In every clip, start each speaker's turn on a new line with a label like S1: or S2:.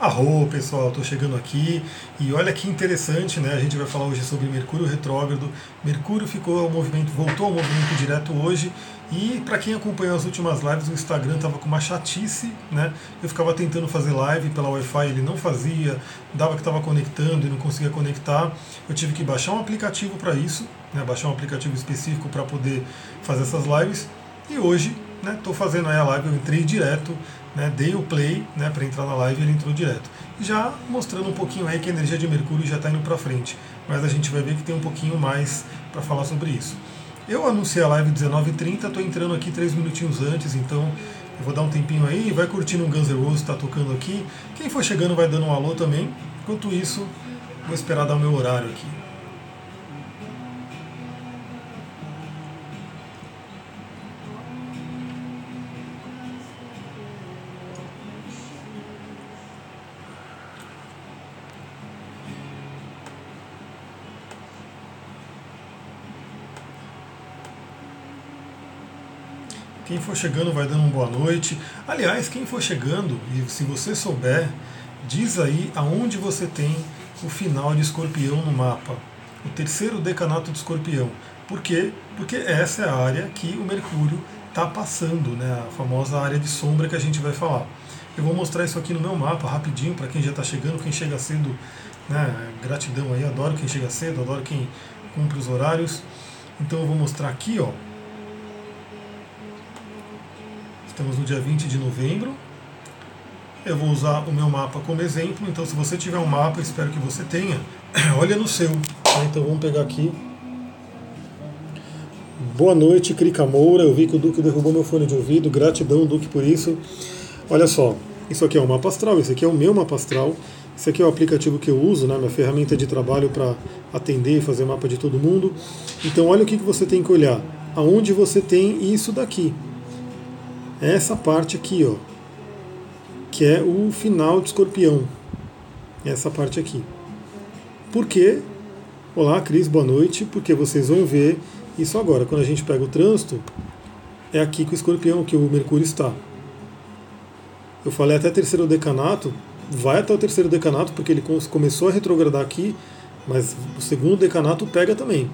S1: Arro, pessoal, estou chegando aqui e olha que interessante, né? A gente vai falar hoje sobre Mercúrio retrógrado. Mercúrio ficou ao movimento, voltou ao movimento direto hoje e para quem acompanhou as últimas lives, o Instagram estava com uma chatice, né? Eu ficava tentando fazer live pela Wi-Fi, ele não fazia, dava que estava conectando e não conseguia conectar. Eu tive que baixar um aplicativo para isso, né? Baixar um aplicativo específico para poder fazer essas lives. E hoje, né? Estou fazendo aí a live, eu entrei direto né, dei o play né, para entrar na live ele entrou direto. Já mostrando um pouquinho aí que a energia de Mercúrio já está indo para frente, mas a gente vai ver que tem um pouquinho mais para falar sobre isso. Eu anunciei a live 19h30, estou entrando aqui três minutinhos antes, então eu vou dar um tempinho aí, vai curtindo um Guns N' Roses, está tocando aqui. Quem for chegando vai dando um alô também. Enquanto isso, vou esperar dar o meu horário aqui. Quem for chegando vai dando uma boa noite. Aliás, quem for chegando, e se você souber, diz aí aonde você tem o final de escorpião no mapa. O terceiro decanato de escorpião. Por quê? Porque essa é a área que o Mercúrio está passando, né? a famosa área de sombra que a gente vai falar. Eu vou mostrar isso aqui no meu mapa rapidinho para quem já está chegando, quem chega cedo, né? gratidão aí, adoro quem chega cedo, adoro quem cumpre os horários. Então eu vou mostrar aqui, ó, Estamos no dia 20 de novembro. Eu vou usar o meu mapa como exemplo, então se você tiver um mapa, espero que você tenha, olha no seu. Tá? Então vamos pegar aqui. Boa noite, Crica Moura. Eu vi que o Duque derrubou meu fone de ouvido. Gratidão, Duque, por isso. Olha só, isso aqui é um mapa astral, esse aqui é o meu mapa astral. Esse aqui é o aplicativo que eu uso, né, minha ferramenta de trabalho para atender e fazer mapa de todo mundo. Então olha o que, que você tem que olhar. Aonde você tem isso daqui essa parte aqui, ó, que é o final de escorpião. Essa parte aqui. Por quê? Olá, Cris, boa noite. Porque vocês vão ver isso agora. Quando a gente pega o trânsito, é aqui que o escorpião, que o Mercúrio está. Eu falei até terceiro decanato, vai até o terceiro decanato, porque ele começou a retrogradar aqui, mas o segundo decanato pega também.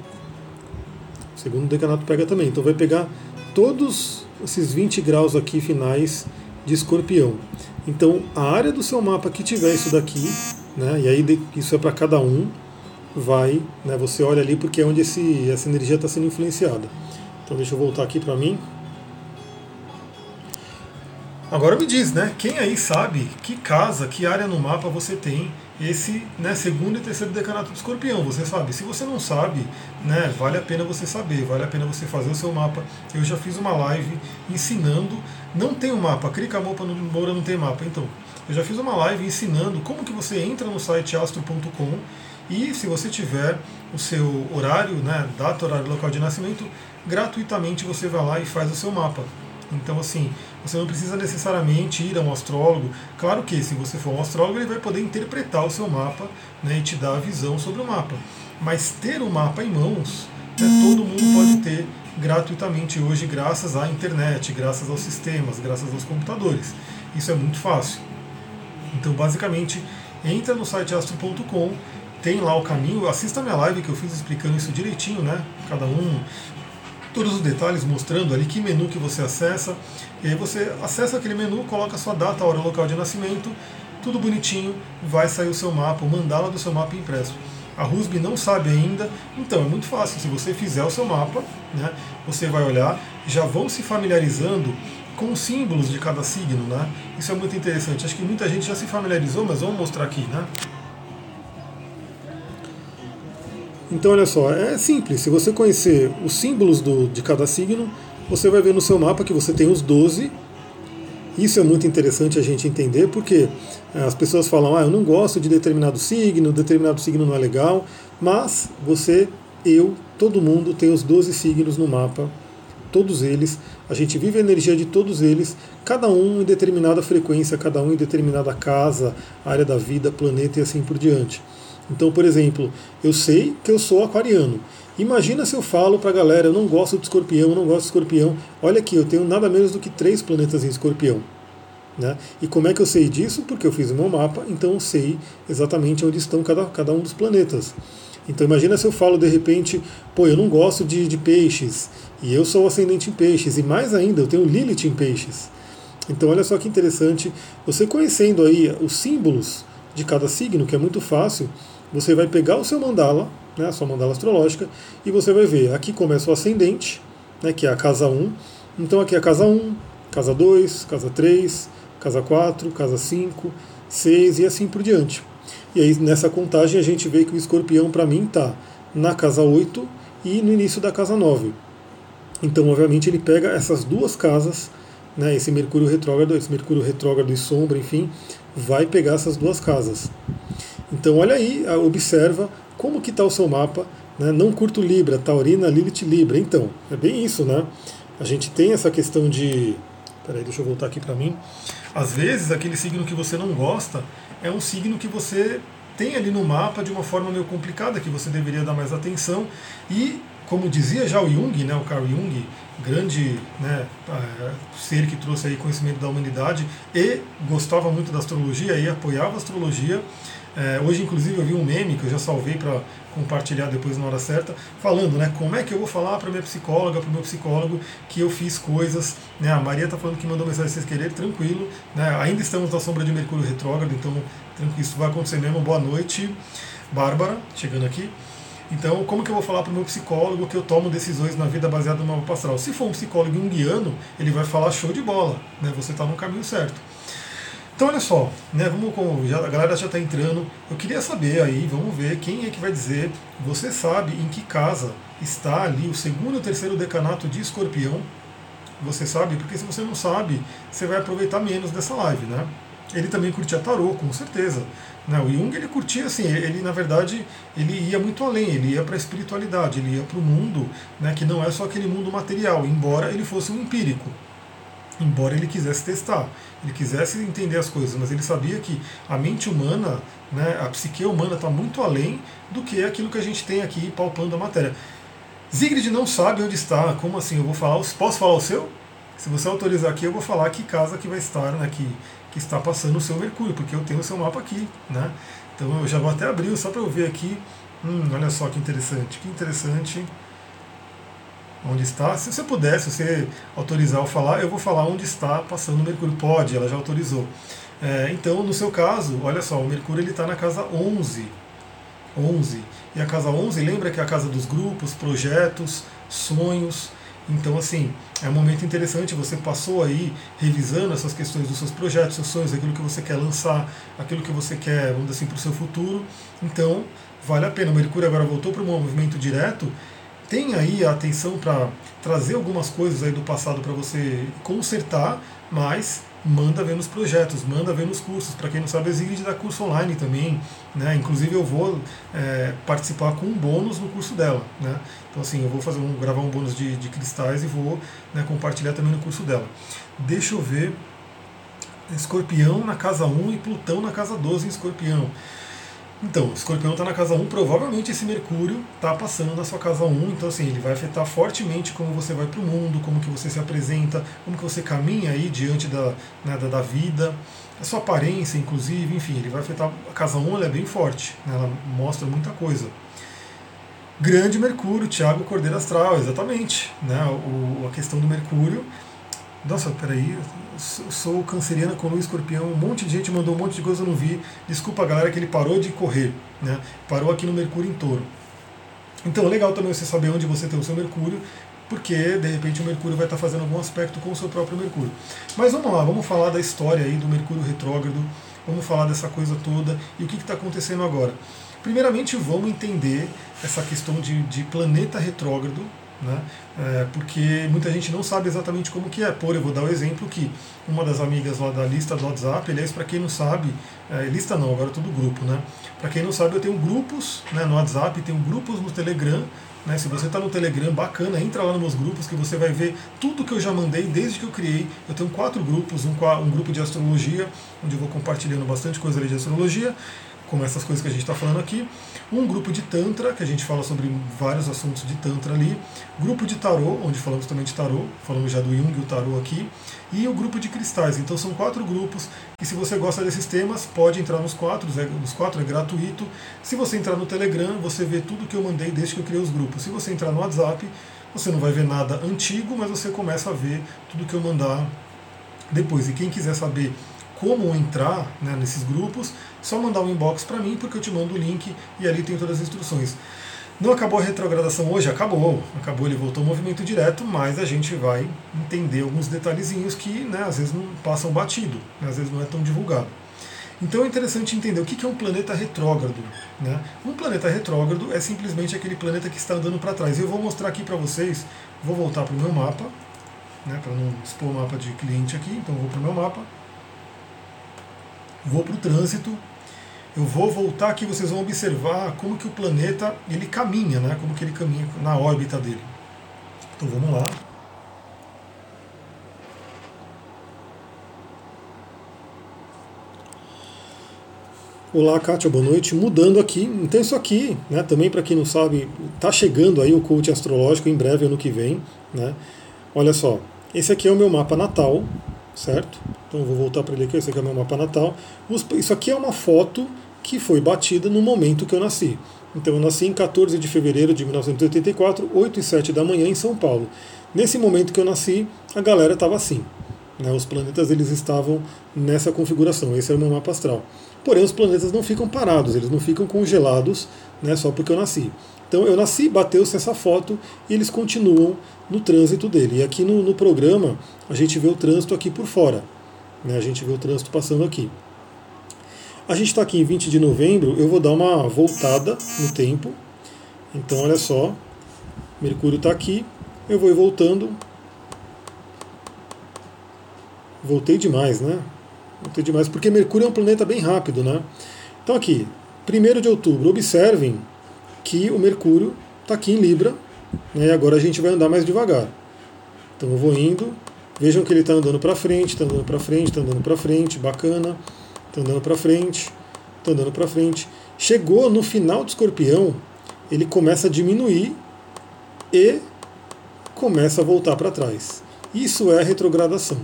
S1: O segundo decanato pega também. Então vai pegar todos esses 20 graus aqui finais de escorpião. Então, a área do seu mapa que tiver isso daqui, né, e aí isso é para cada um, vai, né, você olha ali porque é onde esse, essa energia está sendo influenciada. Então, deixa eu voltar aqui para mim. Agora me diz, né? Quem aí sabe que casa, que área no mapa você tem esse né, segundo e terceiro decanato do escorpião. Você sabe. Se você não sabe, né, vale a pena você saber, vale a pena você fazer o seu mapa. Eu já fiz uma live ensinando. Não tem o um mapa, clica Mopa no Moura não tem mapa. Então, eu já fiz uma live ensinando como que você entra no site astro.com e se você tiver o seu horário, né, data, horário, local de nascimento, gratuitamente você vai lá e faz o seu mapa. Então, assim, você não precisa necessariamente ir a um astrólogo. Claro que, se você for um astrólogo, ele vai poder interpretar o seu mapa né, e te dar a visão sobre o mapa. Mas ter o mapa em mãos, né, todo mundo pode ter gratuitamente hoje, graças à internet, graças aos sistemas, graças aos computadores. Isso é muito fácil. Então, basicamente, entra no site astro.com, tem lá o caminho, assista a minha live que eu fiz explicando isso direitinho, né? Cada um todos os detalhes mostrando ali que menu que você acessa. E aí você acessa aquele menu, coloca sua data, hora, local de nascimento, tudo bonitinho, vai sair o seu mapa, o mandala do seu mapa impresso. A RUSB não sabe ainda, então é muito fácil. Se você fizer o seu mapa, né, você vai olhar, já vão se familiarizando com os símbolos de cada signo, né? Isso é muito interessante. Acho que muita gente já se familiarizou, mas vamos mostrar aqui, né? Então, olha só, é simples. Se você conhecer os símbolos do, de cada signo, você vai ver no seu mapa que você tem os 12. Isso é muito interessante a gente entender, porque é, as pessoas falam, ah, eu não gosto de determinado signo, determinado signo não é legal, mas você, eu, todo mundo tem os 12 signos no mapa, todos eles, a gente vive a energia de todos eles, cada um em determinada frequência, cada um em determinada casa, área da vida, planeta e assim por diante. Então, por exemplo, eu sei que eu sou aquariano. Imagina se eu falo para a galera, eu não gosto de escorpião, eu não gosto de escorpião. Olha aqui, eu tenho nada menos do que três planetas em escorpião. Né? E como é que eu sei disso? Porque eu fiz o meu mapa, então eu sei exatamente onde estão cada, cada um dos planetas. Então imagina se eu falo de repente, pô, eu não gosto de, de peixes, e eu sou ascendente em peixes, e mais ainda, eu tenho Lilith em peixes. Então olha só que interessante, você conhecendo aí os símbolos de cada signo, que é muito fácil, você vai pegar o seu mandala, né, a sua mandala astrológica, e você vai ver, aqui começa o ascendente, né, que é a casa 1, então aqui é a casa 1, casa 2, casa 3, casa 4, casa 5, 6 e assim por diante. E aí nessa contagem a gente vê que o escorpião para mim está na casa 8 e no início da casa 9. Então, obviamente, ele pega essas duas casas, né, esse Mercúrio retrógrado, esse Mercúrio retrógrado e sombra, enfim, vai pegar essas duas casas. Então, olha aí, observa como que está o seu mapa. Né, não curto Libra, Taurina, Lilith, Libra. Então, é bem isso, né? A gente tem essa questão de Peraí, deixa eu voltar aqui para mim. Às vezes, aquele signo que você não gosta é um signo que você tem ali no mapa de uma forma meio complicada, que você deveria dar mais atenção. E, como dizia já o Jung, né, o Carl Jung, grande né, ser que trouxe aí conhecimento da humanidade e gostava muito da astrologia e apoiava a astrologia, é, hoje, inclusive, eu vi um meme que eu já salvei para compartilhar depois na hora certa, falando, né, como é que eu vou falar para minha psicóloga, para o meu psicólogo, que eu fiz coisas. Né, a Maria está falando que mandou mensagem vocês querer, tranquilo. Né, ainda estamos na sombra de Mercúrio retrógrado, então tranquilo, isso vai acontecer mesmo. Boa noite, Bárbara, chegando aqui. Então, como que eu vou falar para o meu psicólogo que eu tomo decisões na vida baseada no mapa astral? Se for um psicólogo junguiano, ele vai falar show de bola, né? Você está no caminho certo. Então olha só, né, vamos com, já, a galera já está entrando. Eu queria saber aí, vamos ver quem é que vai dizer. Você sabe em que casa está ali o segundo e terceiro decanato de escorpião? Você sabe? Porque se você não sabe, você vai aproveitar menos dessa live, né? Ele também curtia tarô, com certeza. Né? O Jung ele curtia assim, ele na verdade ele ia muito além, ele ia para a espiritualidade, ele ia para o mundo, né, que não é só aquele mundo material, embora ele fosse um empírico embora ele quisesse testar, ele quisesse entender as coisas, mas ele sabia que a mente humana, né, a psique humana está muito além do que aquilo que a gente tem aqui palpando a matéria. Zigrid não sabe onde está, como assim? Eu vou falar, posso falar o seu? Se você autorizar aqui, eu vou falar que casa que vai estar, né, que, que está passando o seu Mercúrio, porque eu tenho o seu mapa aqui, né? Então eu já vou até abrir só para eu ver aqui. Hum, olha só que interessante, que interessante onde está. Se você puder, se você autorizar eu falar, eu vou falar onde está passando o Mercúrio. Pode, ela já autorizou. É, então, no seu caso, olha só, o Mercúrio ele está na casa 11. 11. E a casa 11, lembra que é a casa dos grupos, projetos, sonhos. Então, assim, é um momento interessante. Você passou aí revisando essas questões dos seus projetos, seus sonhos, aquilo que você quer lançar, aquilo que você quer, vamos dizer assim, para o seu futuro. Então, vale a pena. O Mercúrio agora voltou para um movimento direto tem aí a atenção para trazer algumas coisas aí do passado para você consertar, mas manda ver nos projetos, manda ver nos cursos. Para quem não sabe, a Zigrid dá curso online também. Né? Inclusive eu vou é, participar com um bônus no curso dela. Né? Então assim, eu vou fazer um, gravar um bônus de, de cristais e vou né, compartilhar também no curso dela. Deixa eu ver. Escorpião na casa 1 e Plutão na casa 12 em Escorpião. Então, Escorpião está na casa 1, provavelmente esse Mercúrio está passando na sua casa 1, então assim, ele vai afetar fortemente como você vai para o mundo, como que você se apresenta, como que você caminha aí diante da, né, da, da, vida, a sua aparência, inclusive, enfim, ele vai afetar. A casa 1 ela é bem forte, né, ela mostra muita coisa. Grande Mercúrio, Tiago Cordeiro Astral, exatamente. Né, o, a questão do Mercúrio nossa, peraí, sou canceriana com lua escorpião, um monte de gente mandou um monte de coisa, eu não vi. Desculpa galera que ele parou de correr, né? Parou aqui no Mercúrio em touro. Então é legal também você saber onde você tem o seu Mercúrio, porque de repente o Mercúrio vai estar fazendo algum aspecto com o seu próprio Mercúrio. Mas vamos lá, vamos falar da história aí do Mercúrio retrógrado, vamos falar dessa coisa toda e o que está acontecendo agora. Primeiramente vamos entender essa questão de, de planeta retrógrado, né? É, porque muita gente não sabe exatamente como que é. Por, eu vou dar o um exemplo que uma das amigas lá da lista do WhatsApp, aliás, para quem não sabe, é, lista não, agora é tudo grupo, né? Para quem não sabe, eu tenho grupos né, no WhatsApp, tenho grupos no Telegram. Né, se você está no Telegram, bacana, entra lá nos meus grupos que você vai ver tudo que eu já mandei desde que eu criei. Eu tenho quatro grupos, um, um grupo de astrologia, onde eu vou compartilhando bastante coisa ali de astrologia, como essas coisas que a gente está falando aqui, um grupo de Tantra, que a gente fala sobre vários assuntos de Tantra ali, grupo de Tarô, onde falamos também de Tarô, falamos já do Jung e o Tarô aqui, e o grupo de cristais. Então são quatro grupos e se você gosta desses temas, pode entrar nos quatro, nos quatro é gratuito. Se você entrar no Telegram, você vê tudo que eu mandei desde que eu criei os grupos. Se você entrar no WhatsApp, você não vai ver nada antigo, mas você começa a ver tudo que eu mandar depois. E quem quiser saber como entrar né, nesses grupos, só mandar um inbox para mim, porque eu te mando o link e ali tem todas as instruções. Não acabou a retrogradação hoje? Acabou. Acabou, ele voltou ao movimento direto, mas a gente vai entender alguns detalhezinhos que né, às vezes não passam batido, né, às vezes não é tão divulgado. Então é interessante entender o que é um planeta retrógrado. Né? Um planeta retrógrado é simplesmente aquele planeta que está andando para trás. Eu vou mostrar aqui para vocês, vou voltar para o meu mapa, né, para não expor o mapa de cliente aqui, então vou para o meu mapa vou para o trânsito, eu vou voltar aqui, vocês vão observar como que o planeta ele caminha, né? como que ele caminha na órbita dele. Então vamos lá. Olá, Kátia, boa noite. Mudando aqui, então isso aqui, né, também para quem não sabe, está chegando aí o coach astrológico em breve, ano que vem. Né? Olha só, esse aqui é o meu mapa natal, certo? Então vou voltar para ele aqui, esse aqui é o meu mapa natal. Isso aqui é uma foto que foi batida no momento que eu nasci. Então eu nasci em 14 de fevereiro de 1984, 8 e 7 da manhã em São Paulo. Nesse momento que eu nasci, a galera estava assim. Né? Os planetas eles estavam nessa configuração. Esse era o meu mapa astral. Porém, os planetas não ficam parados, eles não ficam congelados né, só porque eu nasci. Então eu nasci, bateu-se essa foto e eles continuam no trânsito dele. E aqui no, no programa a gente vê o trânsito aqui por fora. Né? A gente vê o trânsito passando aqui. A gente está aqui em 20 de novembro, eu vou dar uma voltada no tempo. Então olha só, Mercúrio está aqui, eu vou voltando. Voltei demais, né? Voltei demais, porque Mercúrio é um planeta bem rápido, né? Então aqui, 1 de outubro, observem que o Mercúrio está aqui em Libra, né, e agora a gente vai andar mais devagar. Então eu vou indo, vejam que ele está andando para frente, está andando para frente, está andando para frente, bacana, está andando para frente, está andando para frente. Chegou no final do escorpião, ele começa a diminuir e começa a voltar para trás. Isso é retrogradação.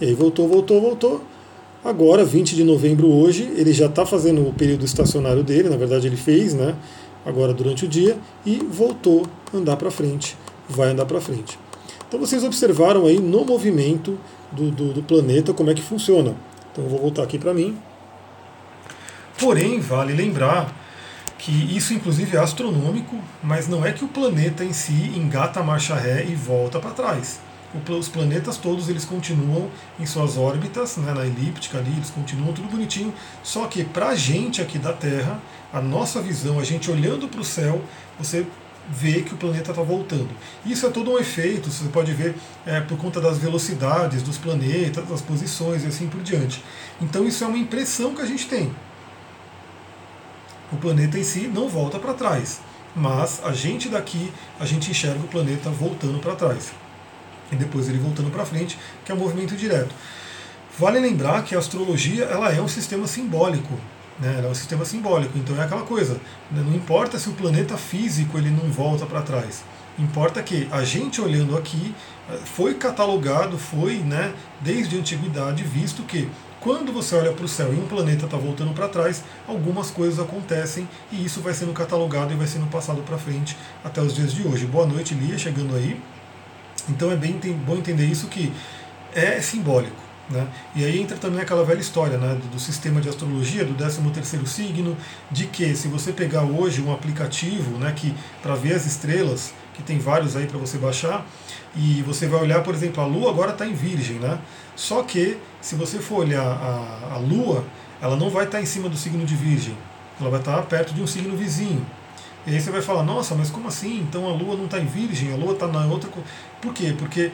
S1: E aí voltou, voltou, voltou. Agora, 20 de novembro hoje, ele já está fazendo o período estacionário dele, na verdade ele fez, né? Agora durante o dia e voltou a andar para frente, vai andar para frente. Então vocês observaram aí no movimento do, do, do planeta como é que funciona. Então eu vou voltar aqui para mim. Porém, vale lembrar que isso inclusive é astronômico, mas não é que o planeta em si engata a marcha ré e volta para trás os planetas todos eles continuam em suas órbitas, né, na elíptica ali, eles continuam tudo bonitinho, só que para a gente aqui da Terra, a nossa visão, a gente olhando para o céu, você vê que o planeta está voltando. Isso é todo um efeito, você pode ver é, por conta das velocidades dos planetas, das posições e assim por diante. Então isso é uma impressão que a gente tem. O planeta em si não volta para trás, mas a gente daqui, a gente enxerga o planeta voltando para trás e depois ele voltando para frente, que é o movimento direto. Vale lembrar que a astrologia ela é um sistema simbólico, né? é um sistema simbólico, então é aquela coisa, né? não importa se o planeta físico ele não volta para trás, importa que a gente olhando aqui foi catalogado, foi né, desde a antiguidade visto que quando você olha para o céu e um planeta está voltando para trás, algumas coisas acontecem e isso vai sendo catalogado e vai sendo passado para frente até os dias de hoje. Boa noite, Lia, chegando aí. Então é bem bom entender isso que é simbólico. Né? E aí entra também aquela velha história né, do, do sistema de astrologia, do 13º signo, de que se você pegar hoje um aplicativo né, que para ver as estrelas, que tem vários aí para você baixar, e você vai olhar, por exemplo, a Lua agora está em Virgem, né? Só que se você for olhar a, a Lua, ela não vai estar tá em cima do signo de Virgem, ela vai estar tá perto de um signo vizinho. E aí você vai falar, nossa, mas como assim? Então a Lua não está em Virgem, a Lua está na outra. Por quê? Porque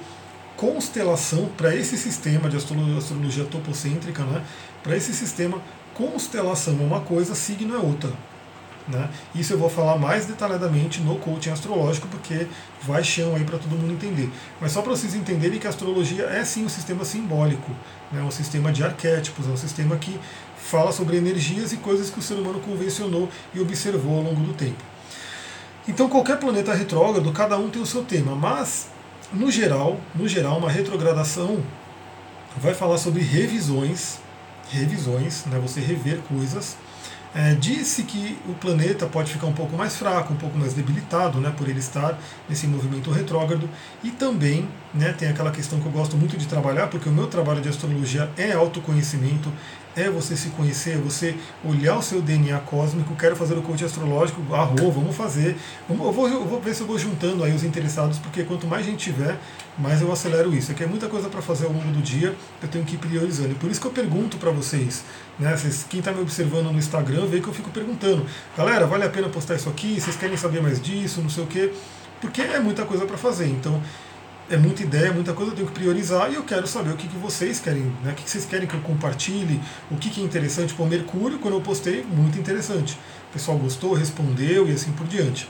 S1: constelação, para esse sistema de astrologia, topocêntrica, né, para esse sistema, constelação é uma coisa, signo é outra. Né? Isso eu vou falar mais detalhadamente no coaching astrológico, porque vai chão aí para todo mundo entender. Mas só para vocês entenderem que a astrologia é sim um sistema simbólico, né? um sistema de arquétipos, é um sistema que fala sobre energias e coisas que o ser humano convencionou e observou ao longo do tempo. Então qualquer planeta retrógrado, cada um tem o seu tema, mas no geral, no geral, uma retrogradação vai falar sobre revisões, revisões, né, você rever coisas. É, disse que o planeta pode ficar um pouco mais fraco, um pouco mais debilitado, né, por ele estar nesse movimento retrógrado. E também né, tem aquela questão que eu gosto muito de trabalhar, porque o meu trabalho de astrologia é autoconhecimento, é você se conhecer, é você olhar o seu DNA cósmico. Quero fazer o coach astrológico, arro, vamos fazer. Eu vou, eu vou ver se eu vou juntando aí os interessados, porque quanto mais gente tiver, mais eu acelero isso. É que é muita coisa para fazer ao longo do dia, eu tenho que ir priorizando. E por isso que eu pergunto para vocês, né? Vocês, quem está me observando no Instagram, vê que eu fico perguntando, galera, vale a pena postar isso aqui? Vocês querem saber mais disso? Não sei o quê. Porque é muita coisa para fazer. Então, é muita ideia, muita coisa, eu tenho que priorizar e eu quero saber o que, que vocês querem, né? o que, que vocês querem que eu compartilhe, o que, que é interessante. Pô, Mercúrio, quando eu postei, muito interessante. O pessoal gostou, respondeu e assim por diante.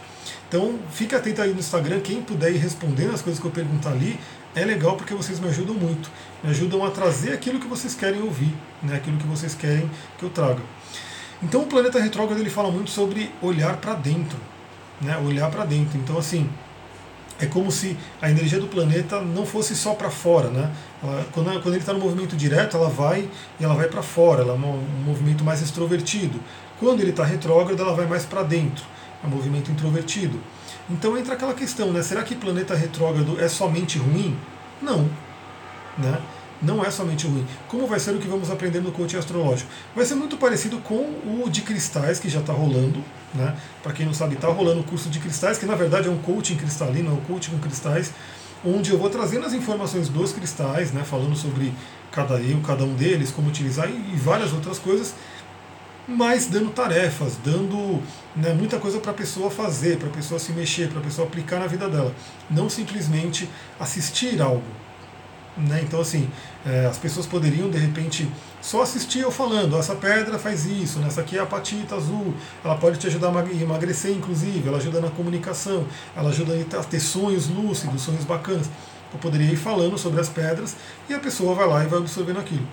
S1: Então, fique atento aí no Instagram, quem puder ir respondendo as coisas que eu perguntar ali, é legal porque vocês me ajudam muito. Me ajudam a trazer aquilo que vocês querem ouvir, né? aquilo que vocês querem que eu traga. Então, o planeta retrógrado ele fala muito sobre olhar para dentro, né? olhar para dentro. Então, assim, é como se a energia do planeta não fosse só para fora, né? Ela, quando, quando, ele está no movimento direto, ela vai e ela vai para fora, ela é um, movimento mais extrovertido. Quando ele está retrógrado, ela vai mais para dentro, é um movimento introvertido. Então entra aquela questão, né? Será que planeta retrógrado é somente ruim? Não, né? Não é somente ruim. Como vai ser o que vamos aprender no coaching astrológico? Vai ser muito parecido com o de cristais que já está rolando. Né? Para quem não sabe, está rolando o curso de cristais, que na verdade é um coaching cristalino, é um coaching com cristais, onde eu vou trazendo as informações dos cristais, né? falando sobre cada um, cada um deles, como utilizar e várias outras coisas, mas dando tarefas, dando né, muita coisa para a pessoa fazer, para a pessoa se mexer, para a pessoa aplicar na vida dela. Não simplesmente assistir algo. Né? Então, assim, é, as pessoas poderiam, de repente, só assistir eu falando: essa pedra faz isso, né? essa aqui é a patita azul, ela pode te ajudar a emagrecer, inclusive, ela ajuda na comunicação, ela ajuda a ter sonhos lúcidos, sonhos bacanas. Eu poderia ir falando sobre as pedras e a pessoa vai lá e vai absorvendo aquilo.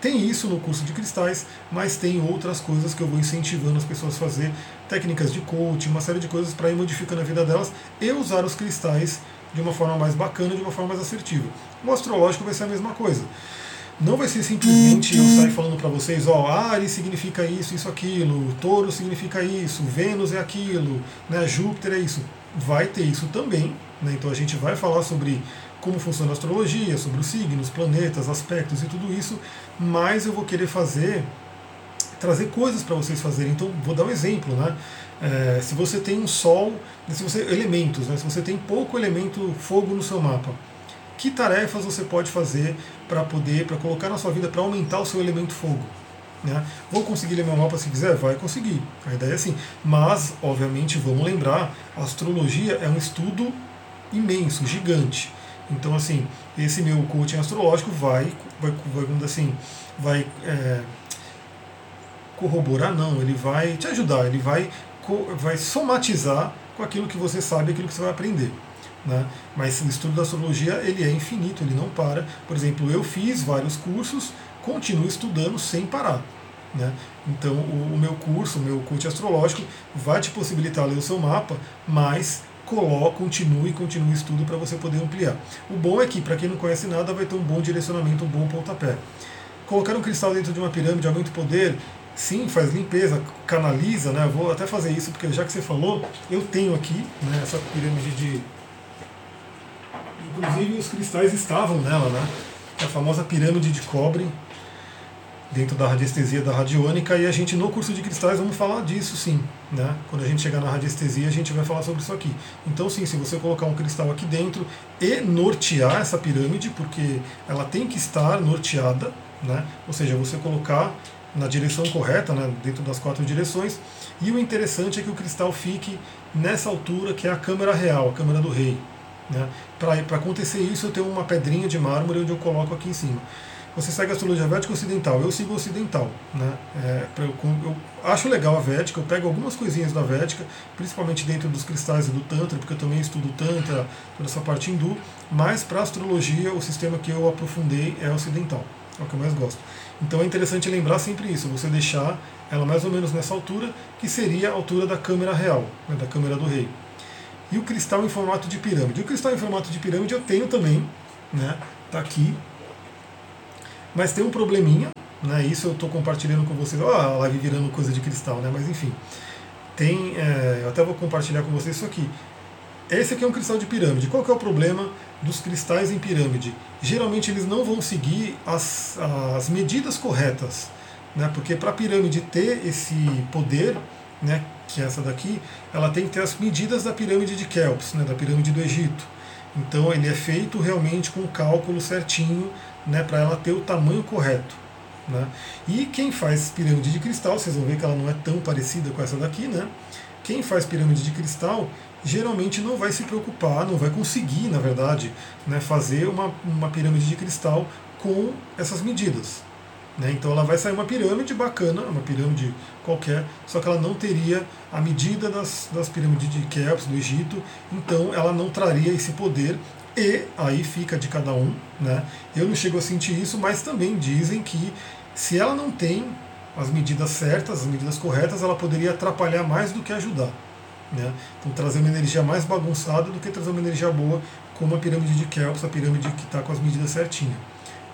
S1: Tem isso no curso de cristais, mas tem outras coisas que eu vou incentivando as pessoas a fazer, técnicas de coaching, uma série de coisas para ir modificando a vida delas e usar os cristais de uma forma mais bacana, de uma forma mais assertiva. O astrológico vai ser a mesma coisa. Não vai ser simplesmente eu sair falando para vocês, ó, Ares significa isso, isso, aquilo, Touro significa isso, Vênus é aquilo, né, Júpiter é isso. Vai ter isso também, né, então a gente vai falar sobre como funciona a astrologia, sobre os signos, planetas, aspectos e tudo isso, mas eu vou querer fazer, trazer coisas para vocês fazerem. Então, vou dar um exemplo, né? É, se você tem um Sol, se você elementos, né? se você tem pouco elemento fogo no seu mapa, que tarefas você pode fazer para poder, para colocar na sua vida, para aumentar o seu elemento fogo? Né? Vou conseguir ler meu mapa se quiser? Vai conseguir. A ideia é assim. Mas, obviamente, vamos lembrar, a astrologia é um estudo imenso, gigante. Então, assim, esse meu coaching astrológico vai, vai, vai assim, vai é, corroborar, não, ele vai te ajudar, ele vai vai somatizar com aquilo que você sabe, aquilo que você vai aprender. Né? Mas o estudo da astrologia ele é infinito, ele não para. Por exemplo, eu fiz vários cursos, continuo estudando sem parar. Né? Então, o, o meu curso, o meu coach astrológico, vai te possibilitar ler o seu mapa, mas coloque, continue, continue o estudo para você poder ampliar. O bom é que, para quem não conhece nada, vai ter um bom direcionamento, um bom pontapé. Colocar um cristal dentro de uma pirâmide aumenta o poder? Sim, faz limpeza, canaliza, né? Vou até fazer isso, porque já que você falou, eu tenho aqui né, essa pirâmide de. Inclusive os cristais estavam nela, né? A famosa pirâmide de cobre, dentro da radiestesia da radiônica, e a gente no curso de cristais vamos falar disso sim. Né? Quando a gente chegar na radiestesia, a gente vai falar sobre isso aqui. Então, sim, se você colocar um cristal aqui dentro e nortear essa pirâmide, porque ela tem que estar norteada, né? ou seja, você colocar na direção correta, né, dentro das quatro direções. E o interessante é que o cristal fique nessa altura, que é a câmara real, a câmara do rei. Né? Para acontecer isso, eu tenho uma pedrinha de mármore onde eu coloco aqui em cima. você segue a astrologia védica ocidental, eu sigo ocidental. Né? É, eu, eu, acho legal a védica, eu pego algumas coisinhas da védica, principalmente dentro dos cristais e do Tantra, porque eu também estudo Tantra, toda essa parte hindu, mas para astrologia o sistema que eu aprofundei é ocidental, é o que eu mais gosto. Então é interessante lembrar sempre isso, você deixar ela mais ou menos nessa altura, que seria a altura da câmera real, né, da câmera do rei. E o cristal em formato de pirâmide. O cristal em formato de pirâmide eu tenho também, né? Tá aqui. Mas tem um probleminha, né? Isso eu estou compartilhando com vocês. Olha a live virando coisa de cristal, né? Mas enfim. Tem. É, eu até vou compartilhar com vocês isso aqui. Esse aqui é um cristal de pirâmide. Qual que é o problema dos cristais em pirâmide? Geralmente eles não vão seguir as, as medidas corretas. Né? Porque para a pirâmide ter esse poder, né, que é essa daqui, ela tem que ter as medidas da pirâmide de Kelps, né, da pirâmide do Egito. Então ele é feito realmente com o cálculo certinho né, para ela ter o tamanho correto. Né? E quem faz pirâmide de cristal, vocês vão ver que ela não é tão parecida com essa daqui, né? Quem faz pirâmide de cristal geralmente não vai se preocupar, não vai conseguir, na verdade, né, fazer uma, uma pirâmide de cristal com essas medidas. Né? Então ela vai sair uma pirâmide bacana, uma pirâmide qualquer, só que ela não teria a medida das, das pirâmides de Keops do Egito, então ela não traria esse poder e aí fica de cada um. Né? Eu não chego a sentir isso, mas também dizem que se ela não tem as medidas certas, as medidas corretas, ela poderia atrapalhar mais do que ajudar. Né? Então trazer uma energia mais bagunçada do que trazer uma energia boa, como a pirâmide de Kelps, a pirâmide que está com as medidas certinhas.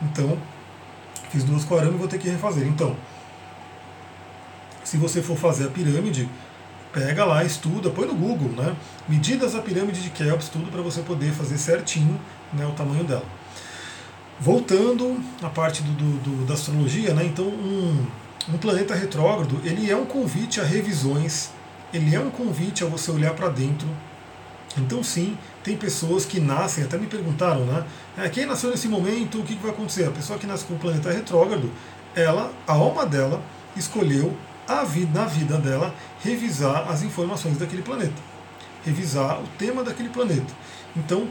S1: Então, Fiz duas com arame e vou ter que refazer. Então, se você for fazer a pirâmide, pega lá, estuda, põe no Google, né? Medidas da pirâmide de Kelps, tudo para você poder fazer certinho né, o tamanho dela. Voltando à parte do, do, da astrologia, né? Então, um, um planeta retrógrado, ele é um convite a revisões, ele é um convite a você olhar para dentro. Então, sim, tem pessoas que nascem, até me perguntaram, né? É, quem nasceu nesse momento, o que, que vai acontecer? A pessoa que nasce com o planeta retrógrado, ela, a alma dela, escolheu a vida, na vida dela revisar as informações daquele planeta, revisar o tema daquele planeta. Então,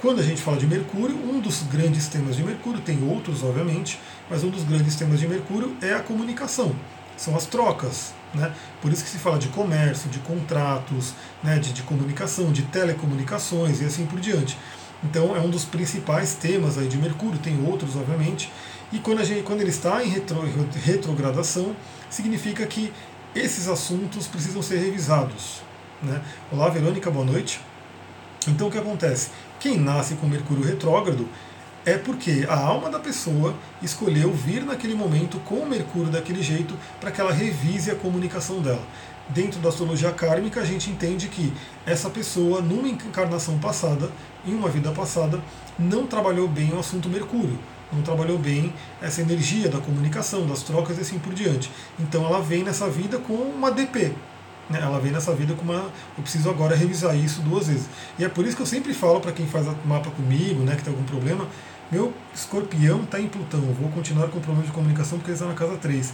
S1: quando a gente fala de Mercúrio, um dos grandes temas de Mercúrio, tem outros, obviamente, mas um dos grandes temas de Mercúrio é a comunicação, são as trocas, né? Por isso que se fala de comércio, de contratos, né? de, de comunicação, de telecomunicações e assim por diante. Então é um dos principais temas aí de Mercúrio, tem outros, obviamente. E quando, a gente, quando ele está em retro, retrogradação, significa que esses assuntos precisam ser revisados. Né? Olá, Verônica, boa noite. Então o que acontece? Quem nasce com Mercúrio retrógrado é porque a alma da pessoa escolheu vir naquele momento com o Mercúrio daquele jeito para que ela revise a comunicação dela. Dentro da astrologia kármica, a gente entende que essa pessoa, numa encarnação passada, em uma vida passada, não trabalhou bem o assunto Mercúrio, não trabalhou bem essa energia da comunicação, das trocas e assim por diante. Então ela vem nessa vida com uma DP, né? Ela vem nessa vida com uma. Eu preciso agora revisar isso duas vezes. E é por isso que eu sempre falo para quem faz mapa comigo, né, que tem algum problema, meu escorpião está em Plutão, vou continuar com problema de comunicação porque ele está na casa 3.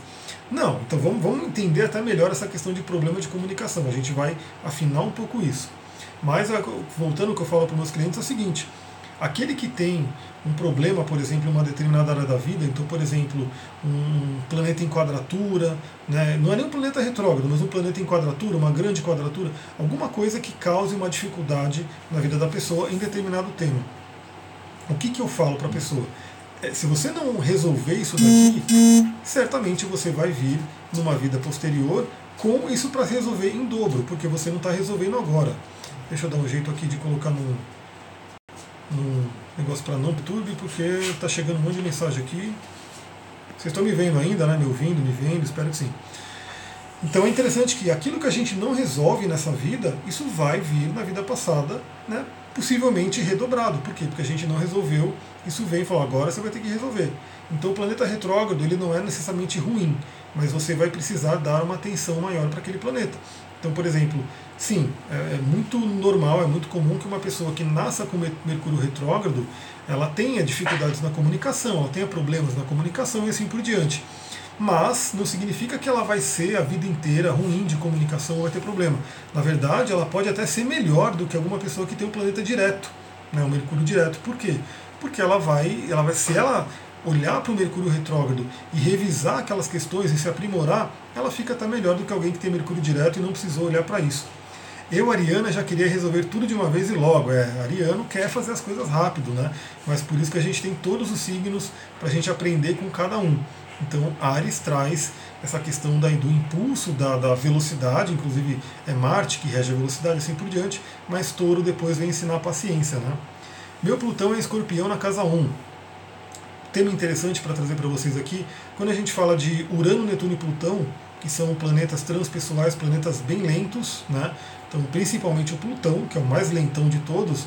S1: Não, então vamos, vamos entender até melhor essa questão de problema de comunicação. A gente vai afinar um pouco isso. Mas, voltando ao que eu falo para os meus clientes, é o seguinte: aquele que tem um problema, por exemplo, em uma determinada área da vida, então, por exemplo, um planeta em quadratura, né, não é nem um planeta retrógrado, mas um planeta em quadratura, uma grande quadratura, alguma coisa que cause uma dificuldade na vida da pessoa em determinado tema o que, que eu falo para a pessoa? É, se você não resolver isso daqui, certamente você vai vir numa vida posterior com isso para resolver em dobro, porque você não está resolvendo agora. Deixa eu dar um jeito aqui de colocar no, no negócio para não YouTube, porque está chegando um monte de mensagem aqui. Vocês estão me vendo ainda, né? Me ouvindo, me vendo, espero que sim. Então é interessante que aquilo que a gente não resolve nessa vida, isso vai vir na vida passada, né? Possivelmente redobrado. Por quê? Porque a gente não resolveu, isso vem e fala, agora você vai ter que resolver. Então o planeta retrógrado ele não é necessariamente ruim, mas você vai precisar dar uma atenção maior para aquele planeta. Então, por exemplo, sim, é, é muito normal, é muito comum que uma pessoa que nasça com Mercúrio retrógrado, ela tenha dificuldades na comunicação, ela tenha problemas na comunicação e assim por diante mas não significa que ela vai ser a vida inteira ruim de comunicação ou vai ter problema. Na verdade, ela pode até ser melhor do que alguma pessoa que tem o um planeta direto, né, o Mercúrio direto. Por quê? Porque ela vai, ela vai, se ela olhar para o Mercúrio retrógrado e revisar aquelas questões e se aprimorar, ela fica até melhor do que alguém que tem Mercúrio direto e não precisou olhar para isso. Eu, Ariana, já queria resolver tudo de uma vez e logo. É, Ariano quer fazer as coisas rápido, né? Mas por isso que a gente tem todos os signos para a gente aprender com cada um. Então, Ares traz essa questão da, do impulso, da, da, velocidade, inclusive é Marte que rege a velocidade, assim por diante, mas Touro depois vem ensinar a paciência. Né? Meu Plutão é escorpião na casa 1. Tema interessante para trazer para vocês aqui, quando a gente fala de Urano, Netuno e Plutão, que são planetas transpessoais, planetas bem lentos, né? então principalmente o Plutão, que é o mais lentão de todos,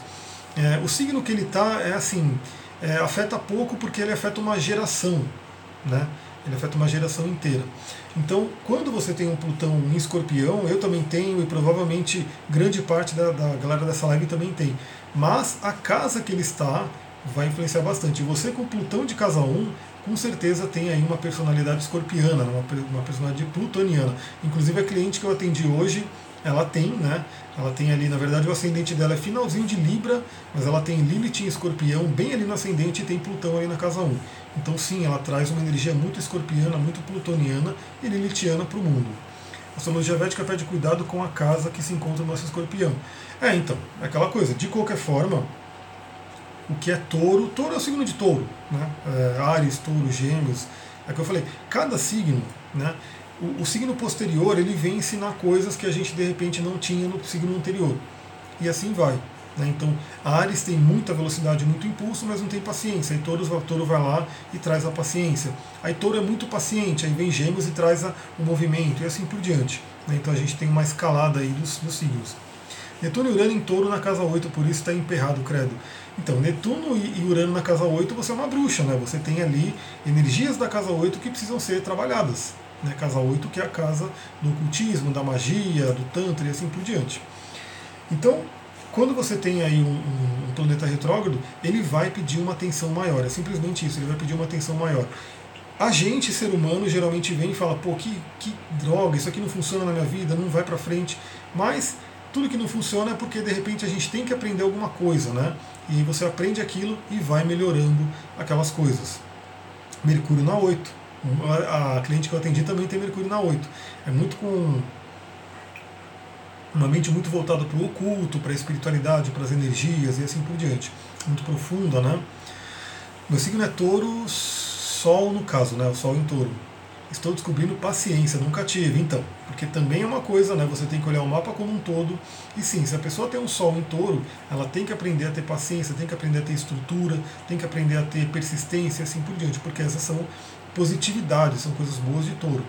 S1: é, o signo que ele está é assim, é, afeta pouco porque ele afeta uma geração. Né? Ele afeta uma geração inteira. Então, quando você tem um Plutão em escorpião, eu também tenho e provavelmente grande parte da, da galera dessa live também tem. Mas a casa que ele está vai influenciar bastante. Você com Plutão de casa 1, com certeza tem aí uma personalidade escorpiana, uma, uma personalidade plutoniana. Inclusive a cliente que eu atendi hoje, ela tem, né? Ela tem ali, na verdade, o ascendente dela é finalzinho de Libra, mas ela tem Lilith em escorpião, bem ali no ascendente, e tem Plutão ali na casa 1. Então, sim, ela traz uma energia muito escorpiana, muito plutoniana e lilithiana para o mundo. A astrologia védica pede cuidado com a casa que se encontra no nosso escorpião. É, então, é aquela coisa, de qualquer forma, o que é touro, touro é o signo de touro, né? É, Ares, touro, gêmeos, é o que eu falei, cada signo, né? O, o, signo posterior ele vem ensinar coisas que a gente de repente não tinha no signo anterior. E assim vai. Né? Então, Ares tem muita velocidade, muito impulso, mas não tem paciência. Aí Touro, Touro vai lá e traz a paciência. Aí Touro é muito paciente, aí vem Gêmeos e traz a, o movimento, e assim por diante. Né? Então a gente tem uma escalada aí dos, dos signos. Netuno e Urano em touro na casa 8, por isso está emperrado credo. Então, Netuno e Urano na casa 8, você é uma bruxa, né? Você tem ali energias da casa 8 que precisam ser trabalhadas. Né? Casa 8, que é a casa do ocultismo, da magia, do Tantra e assim por diante. Então, quando você tem aí um, um, planeta retrógrado, ele vai pedir uma atenção maior. É simplesmente isso, ele vai pedir uma atenção maior. A gente, ser humano, geralmente vem e fala, pô, que, que droga, isso aqui não funciona na minha vida, não vai para frente. Mas tudo que não funciona é porque de repente a gente tem que aprender alguma coisa, né? E você aprende aquilo e vai melhorando aquelas coisas. Mercúrio na 8. A cliente que eu atendi também tem Mercúrio na 8. É muito com uma mente muito voltada para o oculto, para a espiritualidade, para as energias e assim por diante. Muito profunda, né? Meu signo é touro, sol no caso, né? O sol em touro. Estou descobrindo paciência, nunca tive, então. Porque também é uma coisa, né? Você tem que olhar o mapa como um todo. E sim, se a pessoa tem um sol em touro, ela tem que aprender a ter paciência, tem que aprender a ter estrutura, tem que aprender a ter persistência e assim por diante. Porque essas são positividades, são coisas boas de touro.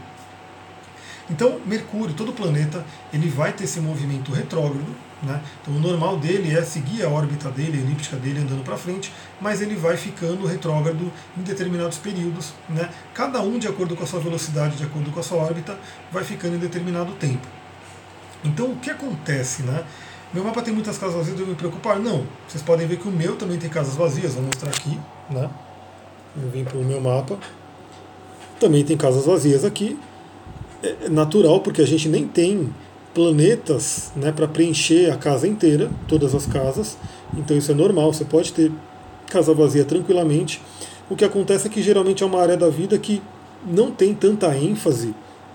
S1: Então, Mercúrio, todo planeta, ele vai ter esse movimento retrógrado. Né? Então, o normal dele é seguir a órbita dele, a elíptica dele, andando para frente, mas ele vai ficando retrógrado em determinados períodos. Né? Cada um, de acordo com a sua velocidade, de acordo com a sua órbita, vai ficando em determinado tempo. Então, o que acontece? Né? Meu mapa tem muitas casas vazias, eu me preocupar? Não. Vocês podem ver que o meu também tem casas vazias, vou mostrar aqui. Né? Eu vim para o meu mapa. Também tem casas vazias aqui natural, porque a gente nem tem planetas né, para preencher a casa inteira, todas as casas, então isso é normal, você pode ter casa vazia tranquilamente. O que acontece é que geralmente é uma área da vida que não tem tanta ênfase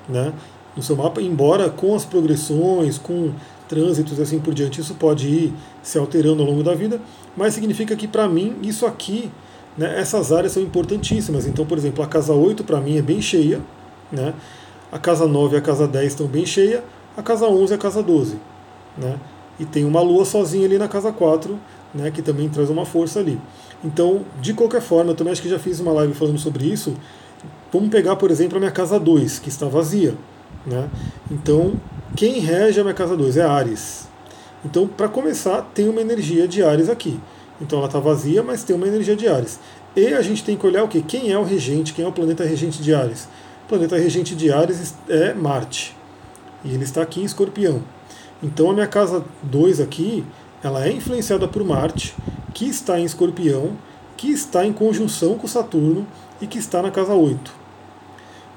S1: né, no seu mapa, embora com as progressões, com trânsitos e assim por diante, isso pode ir se alterando ao longo da vida, mas significa que para mim isso aqui, né, essas áreas são importantíssimas. Então, por exemplo, a casa 8 para mim é bem cheia, né? A casa 9 e a casa 10 estão bem cheia, a casa 11 e a casa 12. Né? E tem uma lua sozinha ali na casa 4, né, que também traz uma força ali. Então, de qualquer forma, eu também acho que já fiz uma live falando sobre isso. Vamos pegar, por exemplo, a minha casa 2, que está vazia. Né? Então, quem rege a minha casa 2 é Ares. Então, para começar, tem uma energia de Ares aqui. Então, ela está vazia, mas tem uma energia de Ares. E a gente tem que olhar o que? Quem é o regente, quem é o planeta regente de Ares? Planeta regente de Ares é Marte. E ele está aqui em Escorpião. Então a minha casa 2 aqui, ela é influenciada por Marte, que está em Escorpião, que está em conjunção com Saturno e que está na casa 8.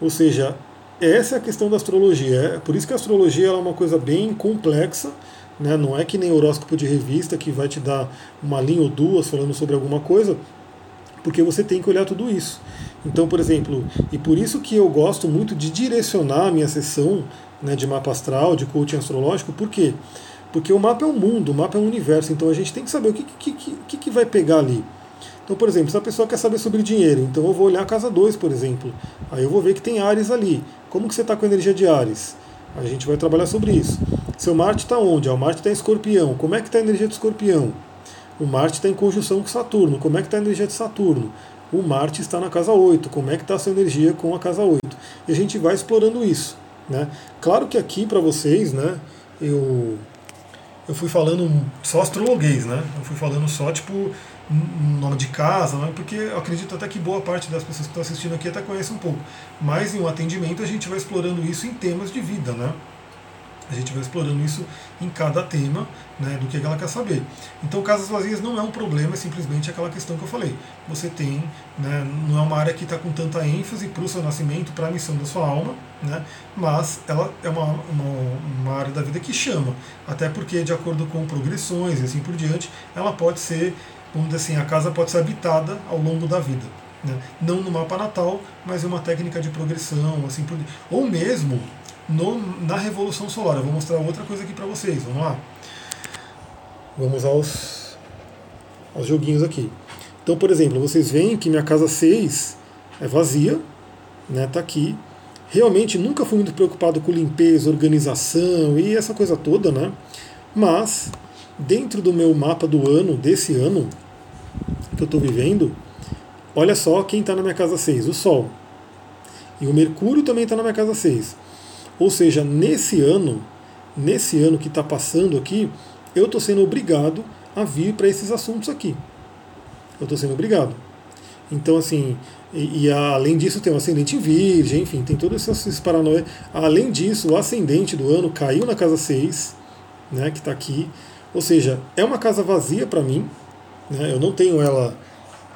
S1: Ou seja, essa é a questão da astrologia. É por isso que a astrologia é uma coisa bem complexa, né? não é que nem horóscopo de revista que vai te dar uma linha ou duas falando sobre alguma coisa, porque você tem que olhar tudo isso. Então, por exemplo, e por isso que eu gosto muito de direcionar a minha sessão né, de mapa astral, de coaching astrológico, por quê? Porque o mapa é um mundo, o mapa é um universo, então a gente tem que saber o que, que, que, que vai pegar ali. Então, por exemplo, se a pessoa quer saber sobre dinheiro, então eu vou olhar a casa 2, por exemplo. Aí eu vou ver que tem Ares ali. Como que você está com a energia de Ares? A gente vai trabalhar sobre isso. Seu Marte está onde? Ah, o Marte está em escorpião. Como é que está a energia de escorpião? O Marte está em conjunção com Saturno. Como é que está a energia de Saturno? O Marte está na casa 8. Como é que está a sua energia com a casa 8? E a gente vai explorando isso. Né? Claro que aqui para vocês, né, eu, eu fui falando só astrologuês, né? Eu fui falando só tipo nome de casa, né? porque eu acredito até que boa parte das pessoas que estão assistindo aqui até conhece um pouco. Mas em um atendimento a gente vai explorando isso em temas de vida, né? A gente vai explorando isso em cada tema né, do que ela quer saber. Então, casas vazias não é um problema, é simplesmente aquela questão que eu falei. Você tem, né, não é uma área que está com tanta ênfase para o seu nascimento, para a missão da sua alma, né, mas ela é uma, uma, uma, área da vida que chama. Até porque, de acordo com progressões e assim por diante, ela pode ser, vamos dizer assim, a casa pode ser habitada ao longo da vida. Né, não no mapa natal, mas é uma técnica de progressão, assim por Ou mesmo no, na Revolução Solar. Eu vou mostrar outra coisa aqui para vocês. Vamos lá? Vamos aos, aos joguinhos aqui. Então, por exemplo, vocês veem que minha casa 6 é vazia, né? Tá aqui. Realmente nunca fui muito preocupado com limpeza, organização e essa coisa toda, né? Mas dentro do meu mapa do ano, desse ano que eu estou vivendo, olha só quem está na minha casa 6, o Sol. E o Mercúrio também está na minha casa 6. Ou seja, nesse ano, nesse ano que está passando aqui, eu estou sendo obrigado a vir para esses assuntos aqui. Eu estou sendo obrigado. Então, assim, e, e, além disso tem o ascendente em virgem, enfim, tem todos esses paranoia. Além disso, o ascendente do ano caiu na casa 6, né, que está aqui. Ou seja, é uma casa vazia para mim, né, eu não tenho ela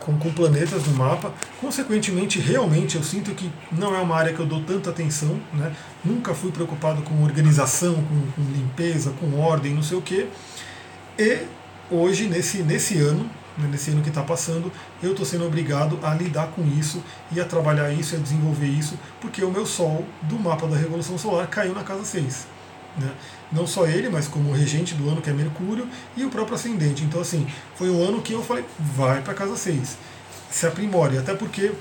S1: com, com planetas no mapa. Consequentemente, realmente eu sinto que não é uma área que eu dou tanta atenção. Né? Nunca fui preocupado com organização, com, com limpeza, com ordem, não sei o quê. E hoje, nesse, nesse ano, né, nesse ano que está passando, eu estou sendo obrigado a lidar com isso e a trabalhar isso e a desenvolver isso, porque o meu Sol do mapa da Revolução Solar caiu na casa 6. Né? Não só ele, mas como regente do ano, que é Mercúrio, e o próprio ascendente. Então, assim, foi um ano que eu falei, vai para casa 6, se aprimore, até porque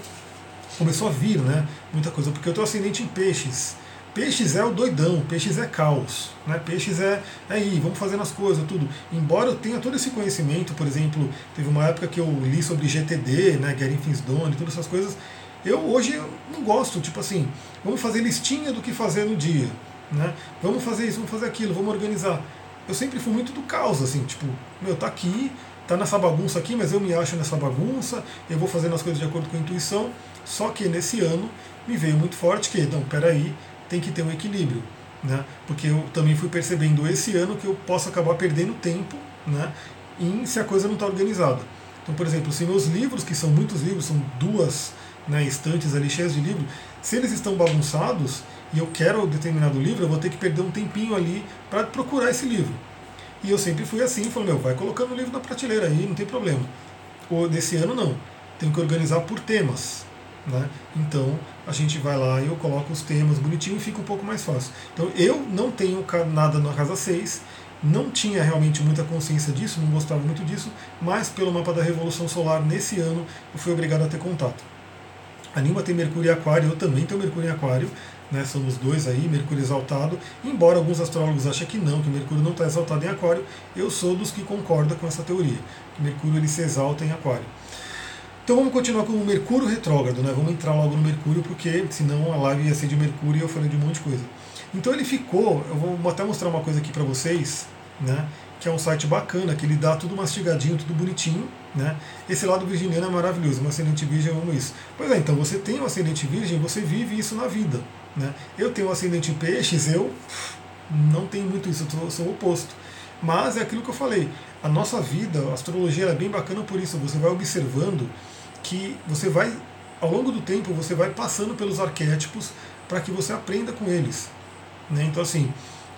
S1: começou a vir né, muita coisa, porque eu tenho ascendente em peixes. Peixes é o doidão, peixes é caos, né? peixes é, é aí, vamos fazendo as coisas, tudo. Embora eu tenha todo esse conhecimento, por exemplo, teve uma época que eu li sobre GTD, né, Getting Things Done, todas essas coisas, eu hoje não gosto, tipo assim, vamos fazer listinha do que fazer no dia. Né? Vamos fazer isso, vamos fazer aquilo, vamos organizar. Eu sempre fui muito do caos, assim, tipo, meu, tá aqui, tá nessa bagunça aqui, mas eu me acho nessa bagunça, eu vou fazendo as coisas de acordo com a intuição. Só que nesse ano me veio muito forte que, não, peraí, tem que ter um equilíbrio. Né? Porque eu também fui percebendo esse ano que eu posso acabar perdendo tempo né, em se a coisa não está organizada. Então, por exemplo, se meus livros, que são muitos livros, são duas né, estantes ali cheias de livros, se eles estão bagunçados, e eu quero determinado livro, eu vou ter que perder um tempinho ali para procurar esse livro. E eu sempre fui assim, falei, meu, vai colocando o livro na prateleira aí, não tem problema. O desse ano não, tenho que organizar por temas. Né? Então a gente vai lá e eu coloco os temas bonitinho e fica um pouco mais fácil. Então eu não tenho nada na casa 6, não tinha realmente muita consciência disso, não gostava muito disso, mas pelo mapa da Revolução Solar nesse ano eu fui obrigado a ter contato. A Nima tem Mercúrio em Aquário, eu também tenho Mercúrio em Aquário, né, somos dois aí, Mercúrio exaltado, embora alguns astrólogos achem que não, que Mercúrio não está exaltado em Aquário, eu sou dos que concordam com essa teoria, que Mercúrio ele se exalta em Aquário. Então vamos continuar com o Mercúrio retrógrado, né? Vamos entrar logo no Mercúrio, porque senão a live ia ser de Mercúrio e eu falei de um monte de coisa. Então ele ficou, eu vou até mostrar uma coisa aqui para vocês, né? Que é um site bacana, que ele dá tudo mastigadinho, tudo bonitinho, né? Esse lado virginiano é maravilhoso, um ascendente virgem eu amo isso. Pois é, então você tem um ascendente virgem, você vive isso na vida. Né? Eu tenho um ascendente peixes, eu não tenho muito isso, eu sou o oposto. Mas é aquilo que eu falei, a nossa vida, a astrologia é bem bacana por isso, você vai observando que você vai, ao longo do tempo, você vai passando pelos arquétipos para que você aprenda com eles. Né? Então assim,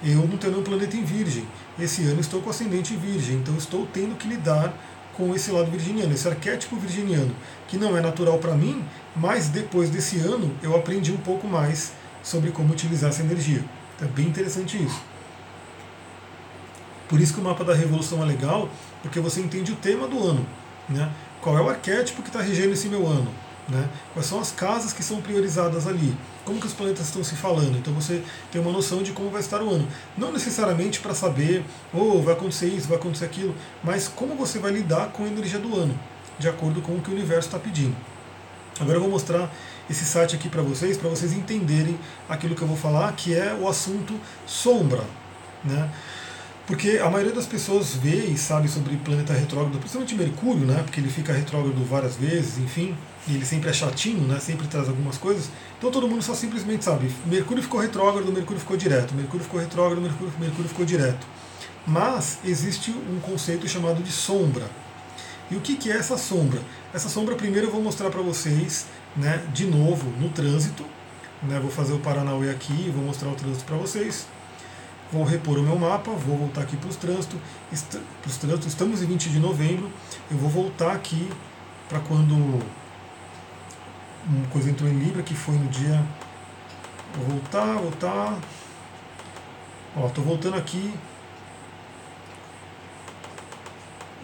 S1: eu não tenho nenhum planeta em virgem, esse ano estou com ascendente em virgem, então estou tendo que lidar com esse lado virginiano, esse arquétipo virginiano, que não é natural para mim, mas depois desse ano eu aprendi um pouco mais sobre como utilizar essa energia. Então é bem interessante isso. Por isso que o mapa da revolução é legal, porque você entende o tema do ano. Né? Qual é o arquétipo que está regendo esse meu ano? Né? Quais são as casas que são priorizadas ali? Como que os planetas estão se falando? Então você tem uma noção de como vai estar o ano. Não necessariamente para saber, ou oh, vai acontecer isso, vai acontecer aquilo, mas como você vai lidar com a energia do ano, de acordo com o que o universo está pedindo. Agora eu vou mostrar esse site aqui para vocês, para vocês entenderem aquilo que eu vou falar, que é o assunto sombra. Né? Porque a maioria das pessoas vê e sabe sobre planeta retrógrado, principalmente Mercúrio, né? Porque ele fica retrógrado várias vezes, enfim, e ele sempre é chatinho, né? Sempre traz algumas coisas. Então todo mundo só simplesmente sabe, Mercúrio ficou retrógrado, Mercúrio ficou direto, Mercúrio ficou retrógrado, Mercúrio, Mercúrio ficou direto. Mas existe um conceito chamado de sombra. E o que, que é essa sombra? Essa sombra primeiro eu vou mostrar para vocês, né, de novo, no trânsito. Né, vou fazer o Paranauê aqui e vou mostrar o trânsito para vocês vou repor o meu mapa, vou voltar aqui para os trânsitos, trânsitos, estamos em 20 de novembro, eu vou voltar aqui para quando uma coisa entrou em Libra, que foi no dia. Vou voltar, voltar. Ó, estou voltando aqui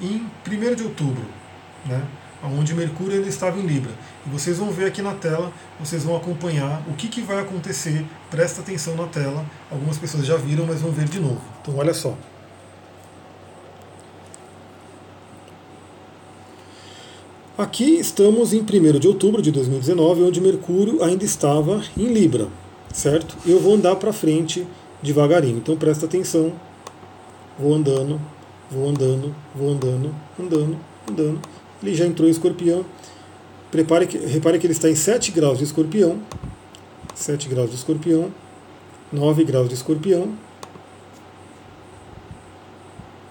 S1: em 1 de outubro, né? onde Mercúrio ainda estava em Libra. E vocês vão ver aqui na tela, vocês vão acompanhar o que, que vai acontecer. Presta atenção na tela. Algumas pessoas já viram, mas vão ver de novo. Então olha só. Aqui estamos em 1 de outubro de 2019, onde Mercúrio ainda estava em Libra, certo? Eu vou andar para frente devagarinho, então presta atenção. Vou andando, vou andando, vou andando, andando, andando ele já entrou em escorpião. Prepare que, repare que ele está em 7 graus de escorpião. 7 graus de escorpião. 9 graus de escorpião.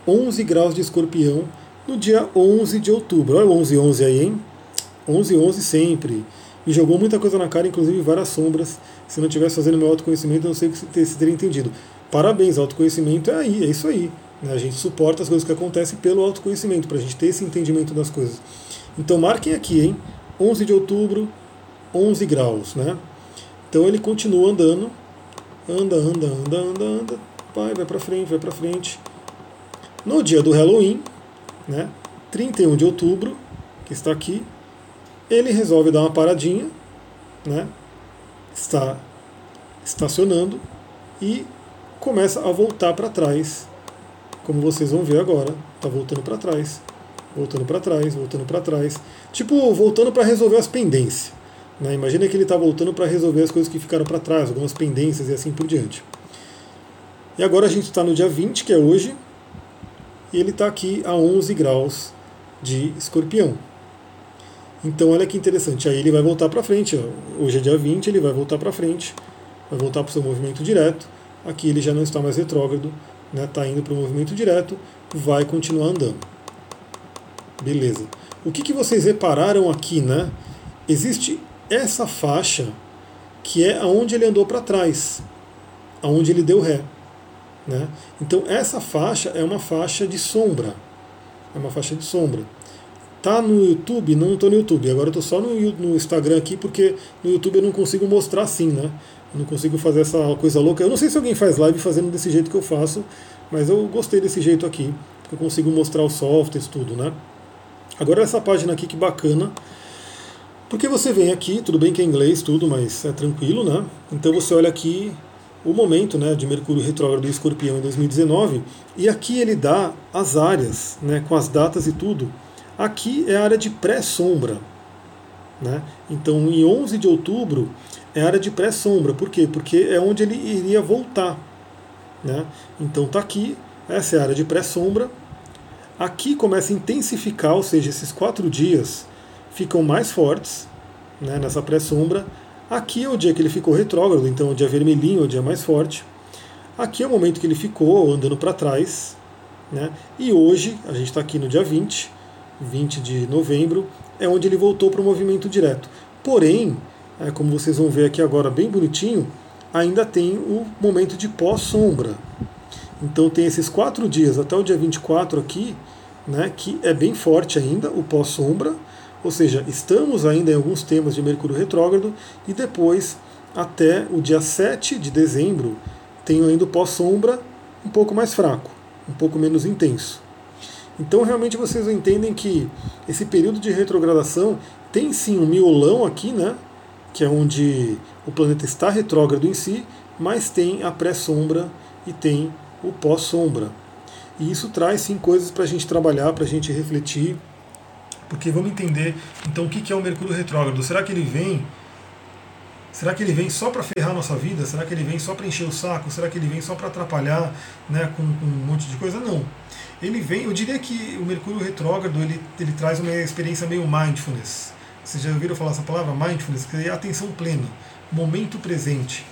S1: 11 graus de escorpião no dia 11 de outubro. Olha o 11 11 aí, hein? 11 11 sempre. Me jogou muita coisa na cara, inclusive várias sombras. Se não estivesse fazendo meu autoconhecimento, eu não sei se teria entendido. Parabéns, autoconhecimento é aí, é isso aí. Né? A gente suporta as coisas que acontecem pelo autoconhecimento, para a gente ter esse entendimento das coisas. Então marquem aqui, hein? 11 de outubro, 11 graus, né? Então ele continua andando, anda, anda, anda, anda, anda, vai, vai para frente, vai para frente. No dia do Halloween, né? 31 de outubro, que está aqui, ele resolve dar uma paradinha, né? Está estacionando e começa a voltar para trás como vocês vão ver agora, está voltando para trás, voltando para trás, voltando para trás, tipo voltando para resolver as pendências. Né? Imagina que ele está voltando para resolver as coisas que ficaram para trás, algumas pendências e assim por diante. E agora a gente está no dia 20, que é hoje, e ele está aqui a 11 graus de escorpião. Então olha que interessante, aí ele vai voltar para frente. Hoje é dia 20, ele vai voltar para frente, vai voltar para o seu movimento direto. Aqui ele já não está mais retrógrado, está né, tá indo para o movimento direto, vai continuar andando. Beleza. O que, que vocês repararam aqui, né? Existe essa faixa que é aonde ele andou para trás, aonde ele deu ré. Né? Então essa faixa é uma faixa de sombra. É uma faixa de sombra. Tá no YouTube? Não estou no YouTube. Agora estou só no, no Instagram aqui porque no YouTube eu não consigo mostrar assim, né? Eu não consigo fazer essa coisa louca. Eu não sei se alguém faz live fazendo desse jeito que eu faço, mas eu gostei desse jeito aqui, eu consigo mostrar os softwares, tudo, né? Agora essa página aqui que bacana, porque você vem aqui, tudo bem que é inglês, tudo, mas é tranquilo, né? Então você olha aqui o momento né, de Mercúrio retrógrado e Escorpião em 2019, e aqui ele dá as áreas, né, com as datas e tudo. Aqui é a área de pré-sombra. Né? Então, em 11 de outubro, é área de pré-sombra. Por quê? Porque é onde ele iria voltar. Né? Então está aqui, essa é a área de pré-sombra. Aqui começa a intensificar, ou seja, esses quatro dias ficam mais fortes né, nessa pré-sombra. Aqui é o dia que ele ficou retrógrado, então o dia vermelhinho é o dia mais forte. Aqui é o momento que ele ficou andando para trás. Né? E hoje, a gente está aqui no dia 20, 20 de novembro, é onde ele voltou para o movimento direto. Porém, é, como vocês vão ver aqui agora bem bonitinho, ainda tem o momento de pós-sombra. Então tem esses quatro dias, até o dia 24 aqui, né, que é bem forte ainda, o pós-sombra, ou seja, estamos ainda em alguns temas de Mercúrio retrógrado, e depois, até o dia 7 de dezembro, tem ainda o pós-sombra um pouco mais fraco, um pouco menos intenso. Então, realmente, vocês entendem que esse período de retrogradação tem sim um miolão aqui, né? Que é onde o planeta está retrógrado em si, mas tem a pré-sombra e tem o pós-sombra. E isso traz sim coisas para a gente trabalhar, para a gente refletir, porque vamos entender então o que é o Mercúrio retrógrado. Será que ele vem? Será que ele vem só para ferrar a nossa vida? Será que ele vem só para encher o saco? Será que ele vem só para atrapalhar né, com, com, um monte de coisa? Não. Ele vem, eu diria que o Mercúrio retrógrado ele, ele traz uma experiência meio mindfulness. Vocês já ouviram falar essa palavra? Mindfulness, que é atenção plena, momento presente.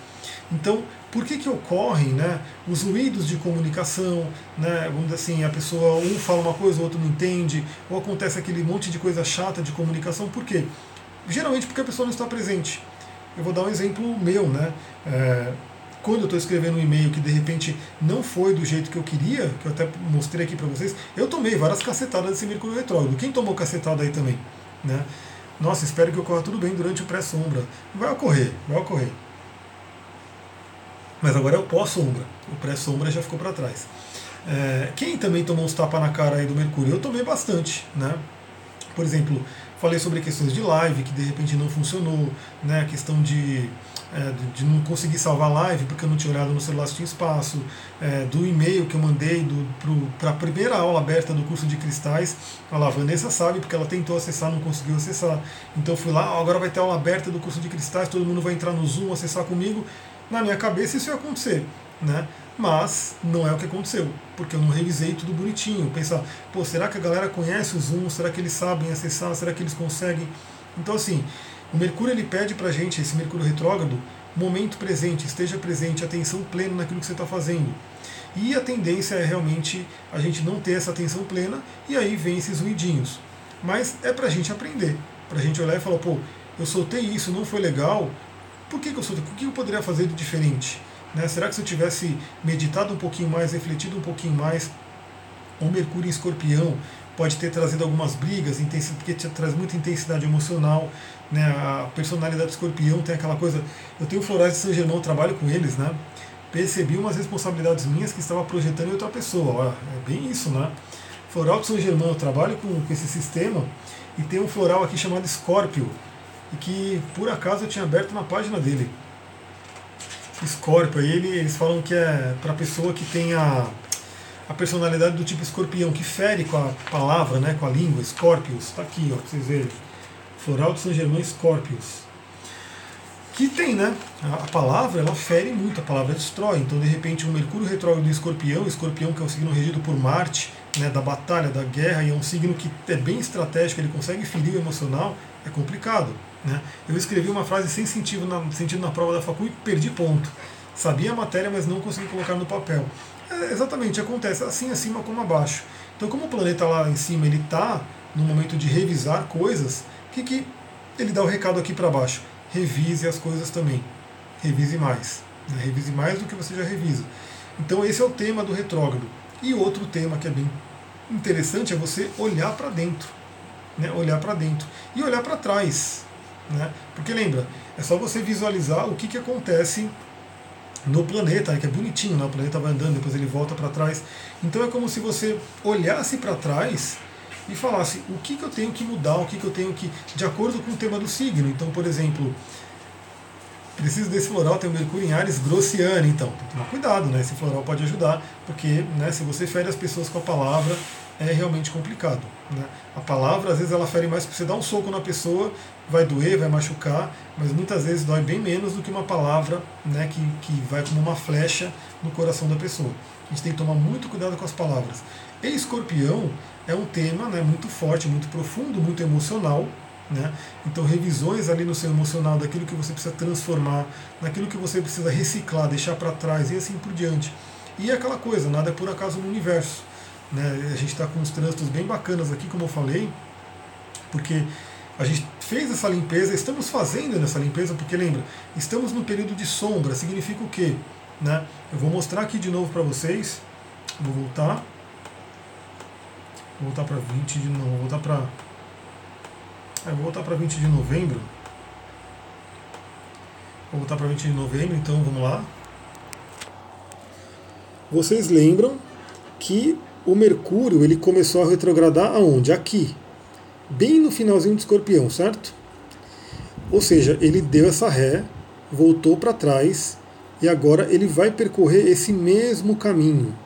S1: Então, por que, que ocorrem né, os ruídos de comunicação, né, vamos dizer assim, a pessoa, um fala uma coisa, o outro não entende, ou acontece aquele monte de coisa chata de comunicação, por quê? Geralmente porque a pessoa não está presente. Eu vou dar um exemplo meu, né? É, quando eu estou escrevendo um e-mail que de repente não foi do jeito que eu queria, que eu até mostrei aqui para vocês, eu tomei várias cacetadas desse Mercúrio Retrógrado. Quem tomou cacetada aí também? Né? Nossa, espero que ocorra tudo bem durante o pré-sombra. Vai ocorrer, vai ocorrer. Mas agora é o pós-sombra. O pré-sombra já ficou para trás. É, quem também tomou uns tapas na cara aí do Mercúrio? Eu tomei bastante. Né? Por exemplo, falei sobre questões de live que de repente não funcionou, né? a questão de, é, de não conseguir salvar live porque eu não tinha olhado no celular se tinha espaço, é, do e-mail que eu mandei para a primeira aula aberta do curso de cristais. A Vanessa sabe porque ela tentou acessar, não conseguiu acessar. Então fui lá, agora vai ter aula aberta do curso de cristais, todo mundo vai entrar no Zoom, acessar comigo na minha cabeça isso ia acontecer, né? Mas não é o que aconteceu, porque eu não revisei tudo bonitinho. Pensar, pô, será que a galera conhece o Zoom? Será que eles sabem acessar? Será que eles conseguem? Então, assim, o Mercúrio ele pede pra gente, esse Mercúrio retrógrado, momento presente, esteja presente, atenção plena naquilo que você está fazendo. E a tendência é realmente a gente não ter essa atenção plena e aí vem esses ruidinhos. Mas é pra gente aprender, pra gente olhar e falar, pô, eu soltei isso, não foi legal, por que, que eu sou? O que eu poderia fazer de diferente? Né? Será que se eu tivesse meditado um pouquinho mais, refletido um pouquinho mais, o Mercúrio em Escorpião pode ter trazido algumas brigas, porque traz muita intensidade emocional. Né? A personalidade do escorpião tem aquela coisa. Eu tenho florais de São Germão, trabalho com eles, né? Percebi umas responsabilidades minhas que estava projetando em outra pessoa. É bem isso, né? Floral de São Germão, eu trabalho com, com esse sistema e tem um floral aqui chamado Escórpio e que por acaso eu tinha aberto na página dele. Scorpio, ele, eles falam que é para pessoa que tem a, a personalidade do tipo escorpião, que fere com a palavra, né, com a língua, Scorpius, está aqui, ó, pra vocês verem. Floral de São Germain Scorpius. Que tem, né? A, palavra, ela fere muito, a palavra destrói. Então, de repente, um Mercúrio retrógrado do escorpião, escorpião que é um signo regido por Marte, né, da batalha, da guerra, e é um signo que é bem estratégico, ele consegue ferir o emocional, é complicado. Né? Eu escrevi uma frase sem sentido na, sentido na prova da facul e perdi ponto. Sabia a matéria, mas não consegui colocar no papel. É, exatamente, acontece assim acima como abaixo. Então, como o planeta lá em cima ele está no momento de revisar coisas, o que, que ele dá o recado aqui para baixo? Revise as coisas também. Revise mais. Né? Revise mais do que você já revisa. Então, esse é o tema do retrógrado. E outro tema que é bem interessante é você olhar para dentro. Né? Olhar para dentro. E olhar para trás. Né? Porque lembra, é só você visualizar o que, que acontece no planeta, que é bonitinho, né? o planeta vai andando, depois ele volta para trás. Então é como se você olhasse para trás e falasse o que, que eu tenho que mudar, o que, que eu tenho que. de acordo com o tema do signo. Então, por exemplo, preciso desse floral, tem o Mercúrio em Ares Grossiane, então tem que tomar cuidado, né? Esse floral pode ajudar, porque né, se você fere as pessoas com a palavra, é realmente complicado. Né? A palavra, às vezes, ela fere mais, porque você dá um soco na pessoa, vai doer, vai machucar, mas muitas vezes dói bem menos do que uma palavra né, que, que vai como uma flecha no coração da pessoa. A gente tem que tomar muito cuidado com as palavras. E escorpião é um tema né, muito forte, muito profundo, muito emocional. Né? Então, revisões ali no seu emocional, daquilo que você precisa transformar, daquilo que você precisa reciclar, deixar para trás e assim por diante. E é aquela coisa, nada é por acaso no universo. Né? A gente está com uns trânsitos bem bacanas aqui, como eu falei, porque a gente fez essa limpeza, estamos fazendo essa limpeza, porque lembra, estamos no período de sombra, significa o quê? Né? Eu vou mostrar aqui de novo para vocês, vou voltar. Vou voltar para 20 de novo, vou voltar para. É, vou voltar para 20 de novembro. Vou voltar para 20 de novembro, então vamos lá. Vocês lembram que o Mercúrio ele começou a retrogradar aonde? Aqui. Bem no finalzinho do escorpião, certo? Ou seja, ele deu essa ré, voltou para trás e agora ele vai percorrer esse mesmo caminho.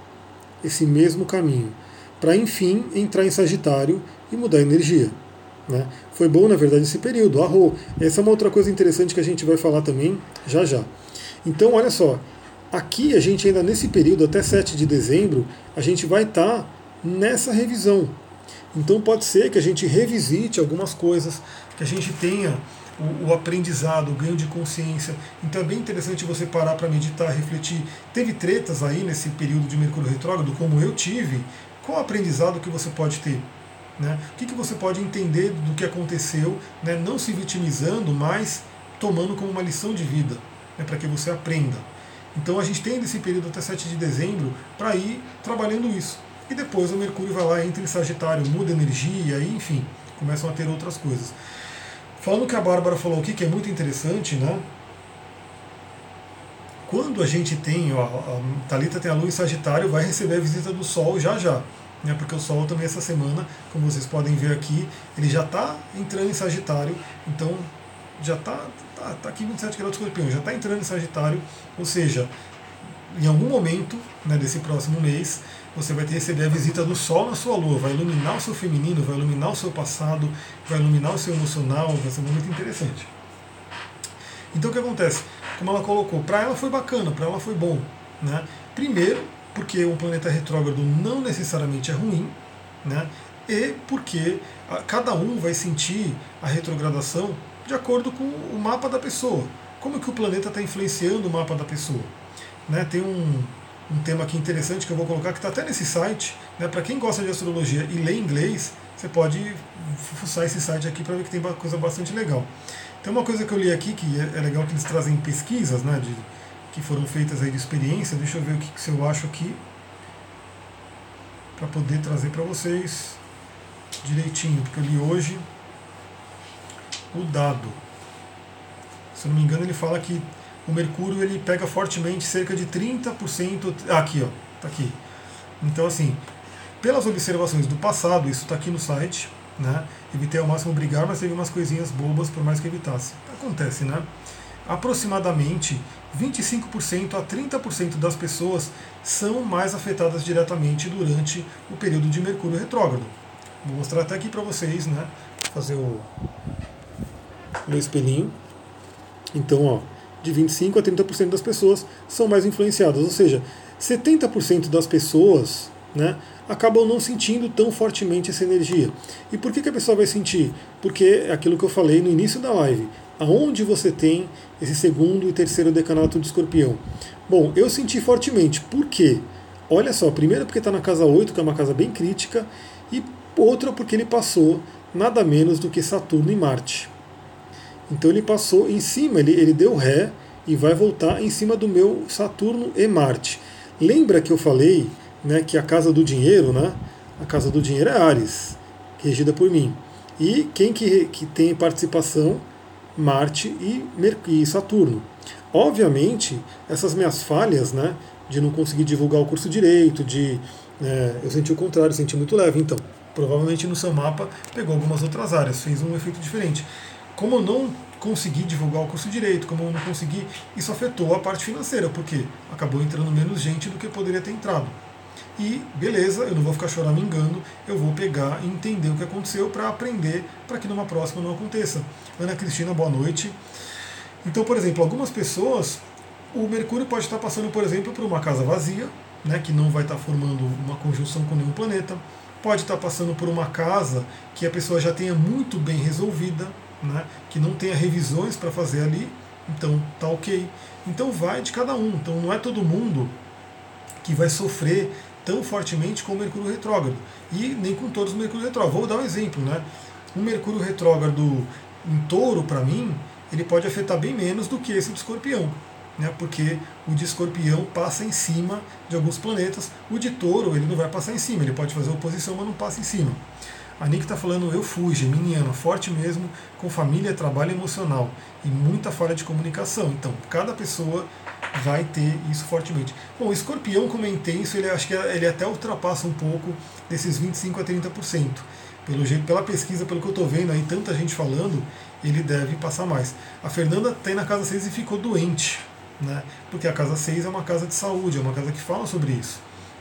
S1: Esse mesmo caminho para enfim entrar em Sagitário e mudar a energia. Né? Foi bom, na verdade, esse período. Arro. Essa é uma outra coisa interessante que a gente vai falar também já já. Então, olha só, aqui a gente ainda nesse período, até 7 de dezembro, a gente vai estar tá nessa revisão. Então pode ser que a gente revisite algumas coisas, que a gente tenha o, o, aprendizado, o ganho de consciência. Então é bem interessante você parar para meditar, refletir. Teve tretas aí nesse período de Mercúrio retrógrado, como eu tive, qual aprendizado que você pode ter? Né? O que, que você pode entender do que aconteceu, né? não se vitimizando, mas tomando como uma lição de vida, né? para que você aprenda. Então a gente tem esse período até 7 de dezembro para ir trabalhando isso. E depois o Mercúrio vai lá, entra em Sagitário, muda energia, e enfim, começam a ter outras coisas. Falando que a Bárbara falou aqui, que é muito interessante, né? Quando a gente tem, ó, a Thalita tem a lua em Sagitário, vai receber a visita do Sol já já. Né, porque o Sol também essa semana, como vocês podem ver aqui, ele já está entrando em Sagitário, então já está tá, tá aqui 27 graus de escorpião, já está entrando em Sagitário, ou seja, em algum momento né, desse próximo mês, você vai receber a visita do Sol na sua Lua, vai iluminar o seu feminino, vai iluminar o seu passado, vai iluminar o seu emocional, vai ser muito interessante. Então o que acontece? Como ela colocou, para ela foi bacana, para ela foi bom. Né? Primeiro, porque um planeta retrógrado não necessariamente é ruim, né? e porque cada um vai sentir a retrogradação de acordo com o mapa da pessoa. Como que o planeta está influenciando o mapa da pessoa? Né? Tem um, um tema aqui interessante que eu vou colocar, que está até nesse site. Né? Para quem gosta de astrologia e lê inglês, você pode fuçar esse site aqui para ver que tem coisa bastante legal. Tem uma coisa que eu li aqui que é, é legal que eles trazem pesquisas, né, de, que foram feitas aí de experiência. Deixa eu ver o que, que eu acho aqui para poder trazer para vocês direitinho, porque eu li hoje o dado. Se eu não me engano, ele fala que o mercúrio ele pega fortemente cerca de 30%. Ah, aqui, ó, tá aqui. Então, assim, pelas observações do passado, isso está aqui no site, né? Evitei ao máximo brigar, mas teve umas coisinhas bobas por mais que evitasse. Acontece, né? Aproximadamente 25% a 30% das pessoas são mais afetadas diretamente durante o período de Mercúrio retrógrado. Vou mostrar até aqui para vocês, né? Fazer o meu espelhinho. Então, ó, de 25 a 30% das pessoas são mais influenciadas, ou seja, 70% das pessoas, né, acabam não sentindo tão fortemente essa energia. E por que, que a pessoa vai sentir? Porque é aquilo que eu falei no início da live. Aonde você tem esse segundo e terceiro decanato de escorpião? Bom, eu senti fortemente. Por quê? Olha só, primeiro porque está na casa 8, que é uma casa bem crítica, e outra porque ele passou nada menos do que Saturno e Marte. Então ele passou em cima, ele, ele deu ré e vai voltar em cima do meu Saturno e Marte. Lembra que eu falei né, que a casa do dinheiro, né, a casa do dinheiro é Ares, regida por mim. E quem que, que tem participação? Marte e, e Saturno. Obviamente, essas minhas falhas, né, de não conseguir divulgar o curso direito, de é, eu senti o contrário, senti muito leve. Então, provavelmente no seu mapa pegou algumas outras áreas, fez um efeito diferente. Como eu não consegui divulgar o curso direito, como eu não consegui, isso afetou a parte financeira, porque acabou entrando menos gente do que poderia ter entrado. E beleza, eu não vou ficar chorando engano, eu vou pegar e entender o que aconteceu para aprender para que numa próxima não aconteça. Ana Cristina, boa noite. Então, por exemplo, algumas pessoas, o Mercúrio pode estar passando, por exemplo, por uma casa vazia, né, que não vai estar formando uma conjunção com nenhum planeta. Pode estar passando por uma casa que a pessoa já tenha muito bem resolvida, né, que não tenha revisões para fazer ali, então tá ok. Então vai de cada um. Então não é todo mundo que vai sofrer tão fortemente com o Mercúrio retrógrado. E nem com todos os Mercúrio retrógrado. Vou dar um exemplo, né? Um Mercúrio retrógrado em touro, para mim, ele pode afetar bem menos do que esse de escorpião. né, porque o de escorpião passa em cima de alguns planetas, o de touro ele não vai passar em cima, ele pode fazer oposição, mas não passa em cima. A Nick está falando, eu fui, geminiano, forte mesmo, com família, trabalho emocional e muita falha de comunicação. Então, cada pessoa vai ter isso fortemente. Bom, o escorpião, como é intenso, ele acho que ele até ultrapassa um pouco desses 25 a 30%. Pelo jeito, pela pesquisa, pelo que eu estou vendo aí, tanta gente falando, ele deve passar mais. A Fernanda tem na casa 6 e ficou doente, né? Porque a casa 6 é uma casa de saúde, é uma casa que fala sobre isso.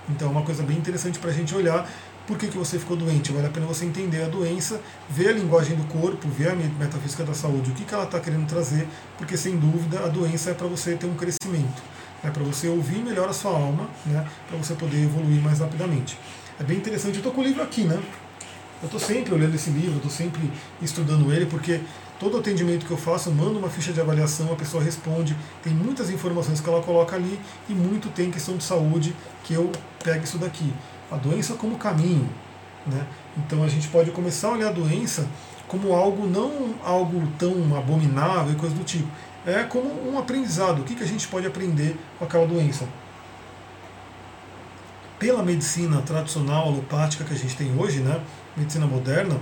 S1: Então é uma coisa bem interessante para a gente olhar por que, que você ficou doente? Vale a pena você entender a doença, ver a linguagem do corpo, ver a metafísica da saúde, o que, que ela está querendo trazer, porque sem dúvida a doença é para você ter um crescimento, é para você ouvir melhor a sua alma, né, para você poder evoluir mais rapidamente. É bem interessante, eu estou com o livro aqui, né? Eu estou sempre olhando esse livro, estou sempre estudando ele, porque todo atendimento que eu faço, eu mando uma ficha de avaliação, a pessoa responde, tem muitas informações que ela coloca ali e muito tem questão de saúde que eu pego isso daqui a doença como caminho. Né? Então a gente pode começar a olhar a doença como algo não algo tão abominável e coisa do tipo. É como um aprendizado. O que, que a gente pode aprender com aquela doença? Pela medicina tradicional, alopática que a gente tem hoje, né? medicina moderna,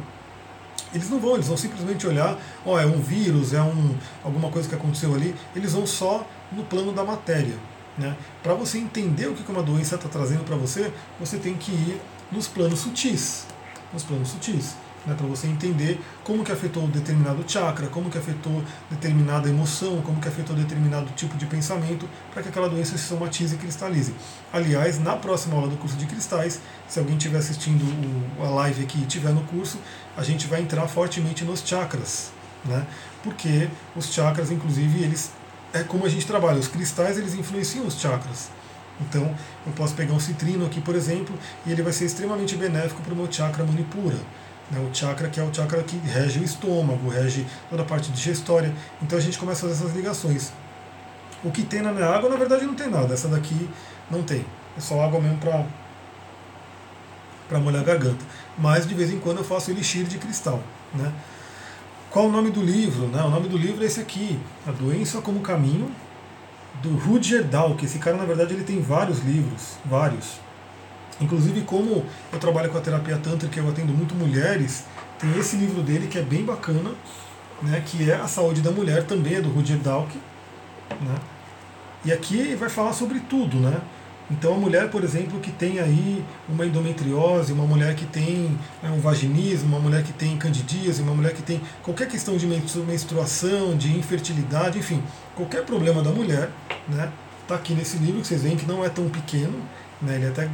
S1: eles não vão, eles vão simplesmente olhar, ó, oh, é um vírus, é um, alguma coisa que aconteceu ali, eles vão só no plano da matéria. Né? Para você entender o que uma doença está trazendo para você, você tem que ir nos planos sutis. Nos planos sutis. Né, para você entender como que afetou determinado chakra, como que afetou determinada emoção, como que afetou determinado tipo de pensamento, para que aquela doença se somatize e cristalize. Aliás, na próxima aula do curso de cristais, se alguém estiver assistindo a live aqui e estiver no curso, a gente vai entrar fortemente nos chakras, né? porque os chakras, inclusive, eles é como a gente trabalha. Os cristais eles influenciam os chakras. Então, eu posso pegar um citrino aqui, por exemplo, e ele vai ser extremamente benéfico para o meu chakra manipura. Né? O chakra que é o chakra que rege o estômago, rege toda a parte digestória. Então a gente começa a fazer essas ligações. O que tem na minha água, na verdade, não tem nada. Essa daqui não tem. É só água mesmo para para molhar a garganta. Mas de vez em quando eu faço elixir de cristal. Né? Qual o nome do livro? O nome do livro é esse aqui, A Doença como Caminho, do Rudger Dalk. Esse cara, na verdade, ele tem vários livros, vários. Inclusive, como eu trabalho com a terapia tântrica, eu atendo muito mulheres, tem esse livro dele que é bem bacana, né, que é A Saúde da Mulher, também é do Rudger Dalk. Né? E aqui vai falar sobre tudo, né? Então, a mulher, por exemplo, que tem aí uma endometriose, uma mulher que tem né, um vaginismo, uma mulher que tem candidíase, uma mulher que tem qualquer questão de menstruação, de infertilidade, enfim, qualquer problema da mulher, né, tá aqui nesse livro que vocês veem que não é tão pequeno, né, ele é até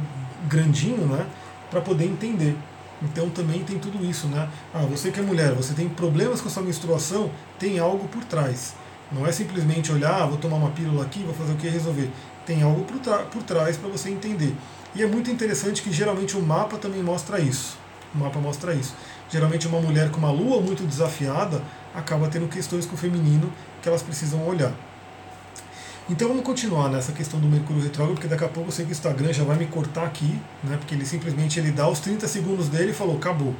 S1: grandinho, né, para poder entender. Então também tem tudo isso, né? Ah, você que é mulher, você tem problemas com a sua menstruação, tem algo por trás. Não é simplesmente olhar, ah, vou tomar uma pílula aqui, vou fazer o que resolver tem algo por, por trás para você entender. E é muito interessante que geralmente o mapa também mostra isso. O mapa mostra isso. Geralmente uma mulher com uma lua muito desafiada acaba tendo questões com o feminino que elas precisam olhar. Então vamos continuar nessa questão do Mercúrio retrógrado, porque daqui a pouco eu sei que o Instagram já vai me cortar aqui, né? Porque ele simplesmente ele dá os 30 segundos dele e falou, acabou.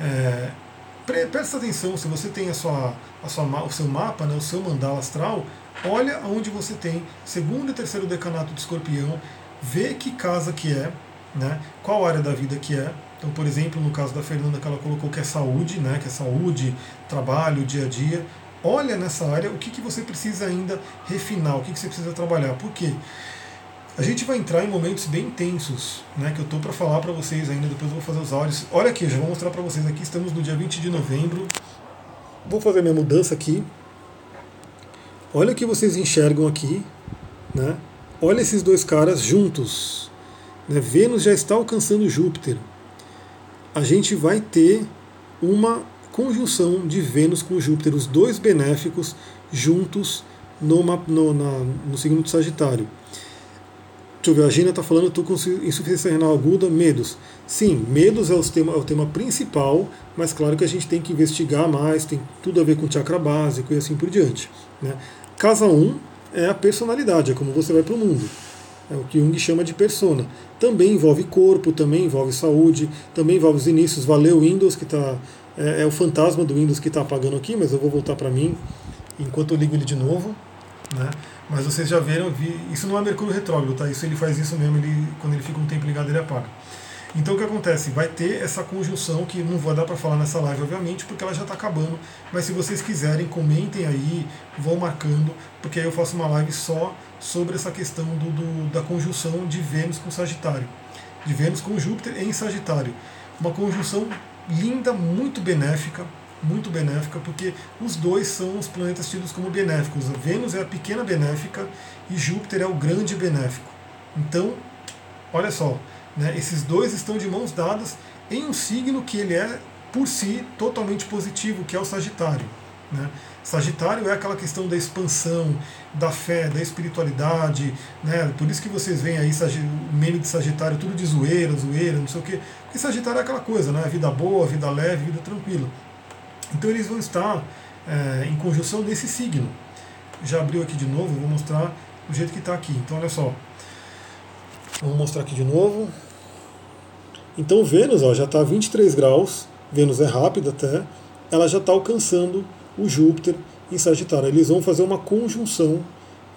S1: É, presta atenção, se você tem a sua, a sua, o seu mapa, né, o seu mandala astral, olha onde você tem segundo e terceiro decanato de escorpião, vê que casa que é, né, qual área da vida que é. Então, por exemplo, no caso da Fernanda, que ela colocou que é saúde, né, que é saúde, trabalho, dia a dia. Olha nessa área o que, que você precisa ainda refinar, o que, que você precisa trabalhar. Por quê? A gente vai entrar em momentos bem intensos, né, que eu estou para falar para vocês ainda, depois eu vou fazer os áudios. Olha aqui, eu já vou mostrar para vocês aqui, estamos no dia 20 de novembro. Vou fazer minha mudança aqui. Olha o que vocês enxergam aqui, né? Olha esses dois caras juntos. Né? Vênus já está alcançando Júpiter. A gente vai ter uma conjunção de Vênus com Júpiter, os dois benéficos juntos no, no, na, no signo de Sagitário. Deixa eu ver, a Gina está falando, estou com insuficiência renal aguda, medos. Sim, medos é o, tema, é o tema principal, mas claro que a gente tem que investigar mais, tem tudo a ver com chakra básico e assim por diante. Né? Casa 1 um é a personalidade, é como você vai para o mundo. É o que Jung chama de persona. Também envolve corpo, também envolve saúde, também envolve os inícios. Valeu, Windows, que está. É, é, o fantasma do Windows que está apagando aqui, mas eu vou voltar para mim enquanto eu ligo ele de novo. Né? Mas vocês já viram, isso não é Mercúrio retrógrado, tá? Isso ele faz isso mesmo, ele, quando ele fica um tempo ligado ele apaga. Então o que acontece? Vai ter essa conjunção que não vai dar para falar nessa live, obviamente, porque ela já está acabando. Mas se vocês quiserem, comentem aí, vão marcando, porque aí eu faço uma live só sobre essa questão do, do da conjunção de Vênus com Sagitário. De Vênus com Júpiter em Sagitário. Uma conjunção linda, muito benéfica, muito benéfica, porque os dois são os planetas tidos como benéficos. Vênus é a pequena benéfica e Júpiter é o grande benéfico. Então, olha só, né, esses dois estão de mãos dadas em um signo que ele é, por si, totalmente positivo, que é o Sagitário. Né? Sagitário é aquela questão da expansão, da fé, da espiritualidade, né? Por isso que vocês veem aí o meme de Sagitário, tudo de zoeira, zoeira, não sei o quê. Porque Sagitário é aquela coisa, né? Vida boa, vida leve, vida tranquila. Então eles vão estar é, em conjunção nesse signo. Já abriu aqui de novo, vou mostrar o jeito que está aqui. Então olha só. Vamos mostrar aqui de novo. Então Vênus ó, já está a 23 graus, Vênus é rápida até, ela já está alcançando o Júpiter em Sagitário. Eles vão fazer uma conjunção,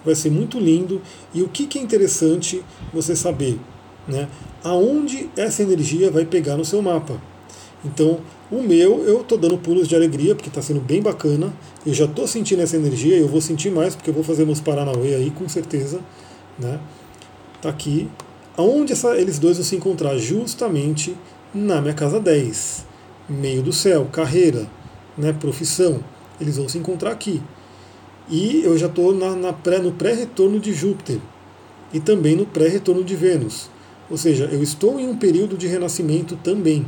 S1: vai ser muito lindo. E o que, que é interessante você saber? Né? Aonde essa energia vai pegar no seu mapa. Então, o meu, eu estou dando pulos de alegria, porque está sendo bem bacana. Eu já estou sentindo essa energia, eu vou sentir mais, porque eu vou fazer meus Paranauê aí, com certeza. Né? Tá aqui. Aonde essa, eles dois vão se encontrar? Justamente na minha casa 10. Meio do céu, carreira, né, profissão. Eles vão se encontrar aqui. E eu já estou na, na pré, no pré-retorno de Júpiter. E também no pré-retorno de Vênus. Ou seja, eu estou em um período de renascimento também.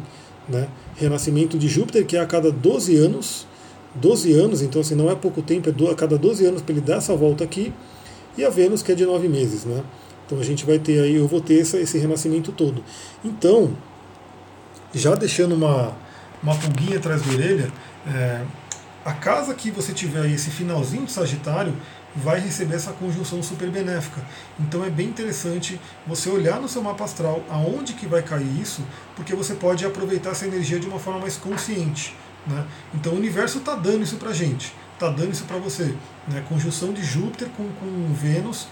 S1: Né? Renascimento de Júpiter, que é a cada 12 anos. 12 anos, então assim, não é pouco tempo, é a cada 12 anos para ele dar essa volta aqui. E a Vênus, que é de 9 meses. Né? Então a gente vai ter aí, eu vou ter esse, esse renascimento todo. Então, já deixando uma, uma pulguinha atrás da orelha, é, a casa que você tiver aí, esse finalzinho de Sagitário, vai receber essa conjunção super benéfica. Então é bem interessante você olhar no seu mapa astral aonde que vai cair isso, porque você pode aproveitar essa energia de uma forma mais consciente. Né? Então o universo está dando isso para gente, está dando isso para você. Né? Conjunção de Júpiter com, com Vênus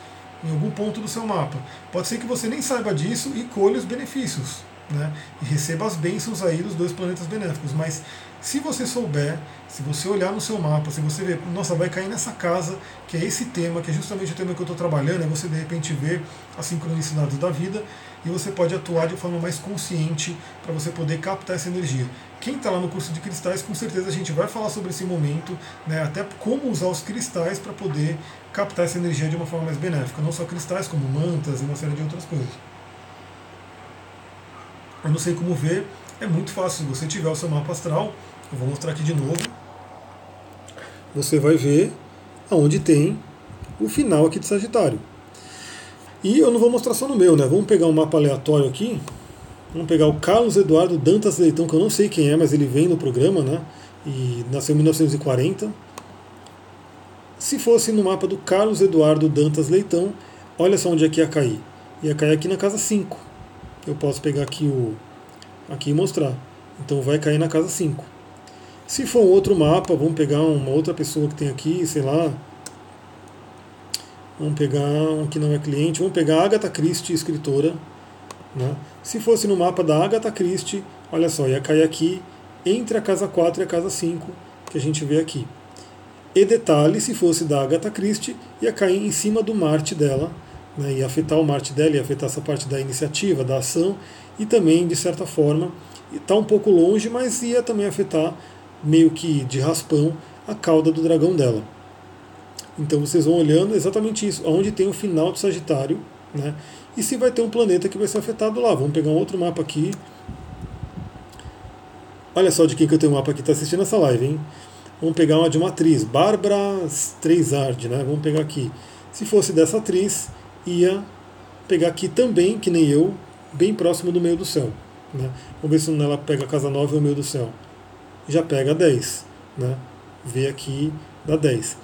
S1: em algum ponto do seu mapa. Pode ser que você nem saiba disso e colhe os benefícios. Né? E receba as bênçãos aí dos dois planetas benéficos. Mas se você souber, se você olhar no seu mapa, se você ver, nossa, vai cair nessa casa, que é esse tema, que é justamente o tema que eu estou trabalhando, é você de repente ver as sincronicidades da vida e você pode atuar de forma mais consciente para você poder captar essa energia. Quem está lá no curso de cristais, com certeza a gente vai falar sobre esse momento, né, até como usar os cristais para poder captar essa energia de uma forma mais benéfica. Não só cristais, como mantas e uma série de outras coisas. Eu não sei como ver, é muito fácil. Se você tiver o seu mapa astral, eu vou mostrar aqui de novo. Você vai ver aonde tem o final aqui de Sagitário. E eu não vou mostrar só no meu, né? Vamos pegar um mapa aleatório aqui. Vamos pegar o Carlos Eduardo Dantas Leitão, que eu não sei quem é, mas ele vem no programa, né? E nasceu em 1940. Se fosse no mapa do Carlos Eduardo Dantas Leitão, olha só onde é que ia cair. Ia cair aqui na casa 5. Eu posso pegar aqui o aqui e mostrar. Então vai cair na casa 5. Se for um outro mapa, vamos pegar uma outra pessoa que tem aqui, sei lá. Vamos pegar um que não é cliente, vamos pegar a Agatha Christie, escritora. Né? Se fosse no mapa da Agatha Christie, olha só, ia cair aqui entre a casa 4 e a casa 5, que a gente vê aqui. E detalhe, se fosse da Agatha Christie, ia cair em cima do Marte dela, né, ia afetar o Marte dela, ia afetar essa parte da iniciativa, da ação, e também, de certa forma, está um pouco longe, mas ia também afetar meio que de raspão a cauda do dragão dela. Então vocês vão olhando exatamente isso, onde tem o final do Sagitário, né? E se vai ter um planeta que vai ser afetado lá. Vamos pegar um outro mapa aqui. Olha só de quem que eu tenho um mapa aqui, está assistindo essa live, hein? Vamos pegar uma de uma atriz, Bárbara Streisand, né? Vamos pegar aqui. Se fosse dessa atriz, ia pegar aqui também, que nem eu, bem próximo do meio do céu. Né? Vamos ver se ela pega a casa 9 ou o meio do céu já pega 10. Né? Vê aqui, dá 10.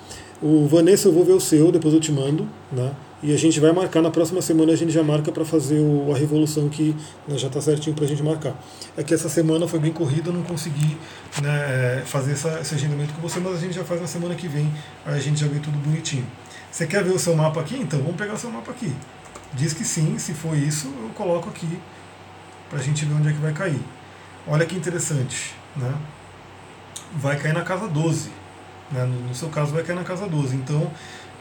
S1: O Vanessa, eu vou ver o seu, depois eu te mando. Né? E a gente vai marcar na próxima semana, a gente já marca para fazer o, a revolução que né, já está certinho para a gente marcar. É que essa semana foi bem corrida, não consegui né, fazer essa, esse agendamento com você, mas a gente já faz na semana que vem, a gente já vê tudo bonitinho. Você quer ver o seu mapa aqui? Então vamos pegar o seu mapa aqui. Diz que sim, se for isso, eu coloco aqui para a gente ver onde é que vai cair. Olha que interessante, né? Vai cair na casa 12. Né? No, no seu caso, vai cair na casa 12. Então,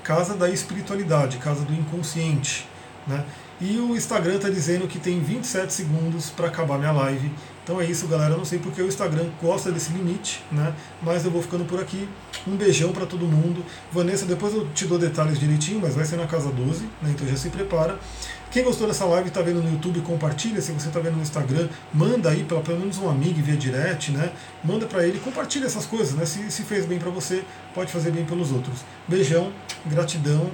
S1: casa da espiritualidade, casa do inconsciente. Né? E o Instagram está dizendo que tem 27 segundos para acabar minha live. Então é isso, galera. Eu não sei porque o Instagram gosta desse limite, né? Mas eu vou ficando por aqui. Um beijão para todo mundo. Vanessa, depois eu te dou detalhes direitinho, mas vai ser na casa 12, né? Então já se prepara. Quem gostou dessa live está vendo no YouTube, compartilha. Se você está vendo no Instagram, manda aí para pelo menos um amigo via direct, né? Manda para ele, compartilha essas coisas, né? Se, se fez bem para você, pode fazer bem pelos outros. Beijão, gratidão.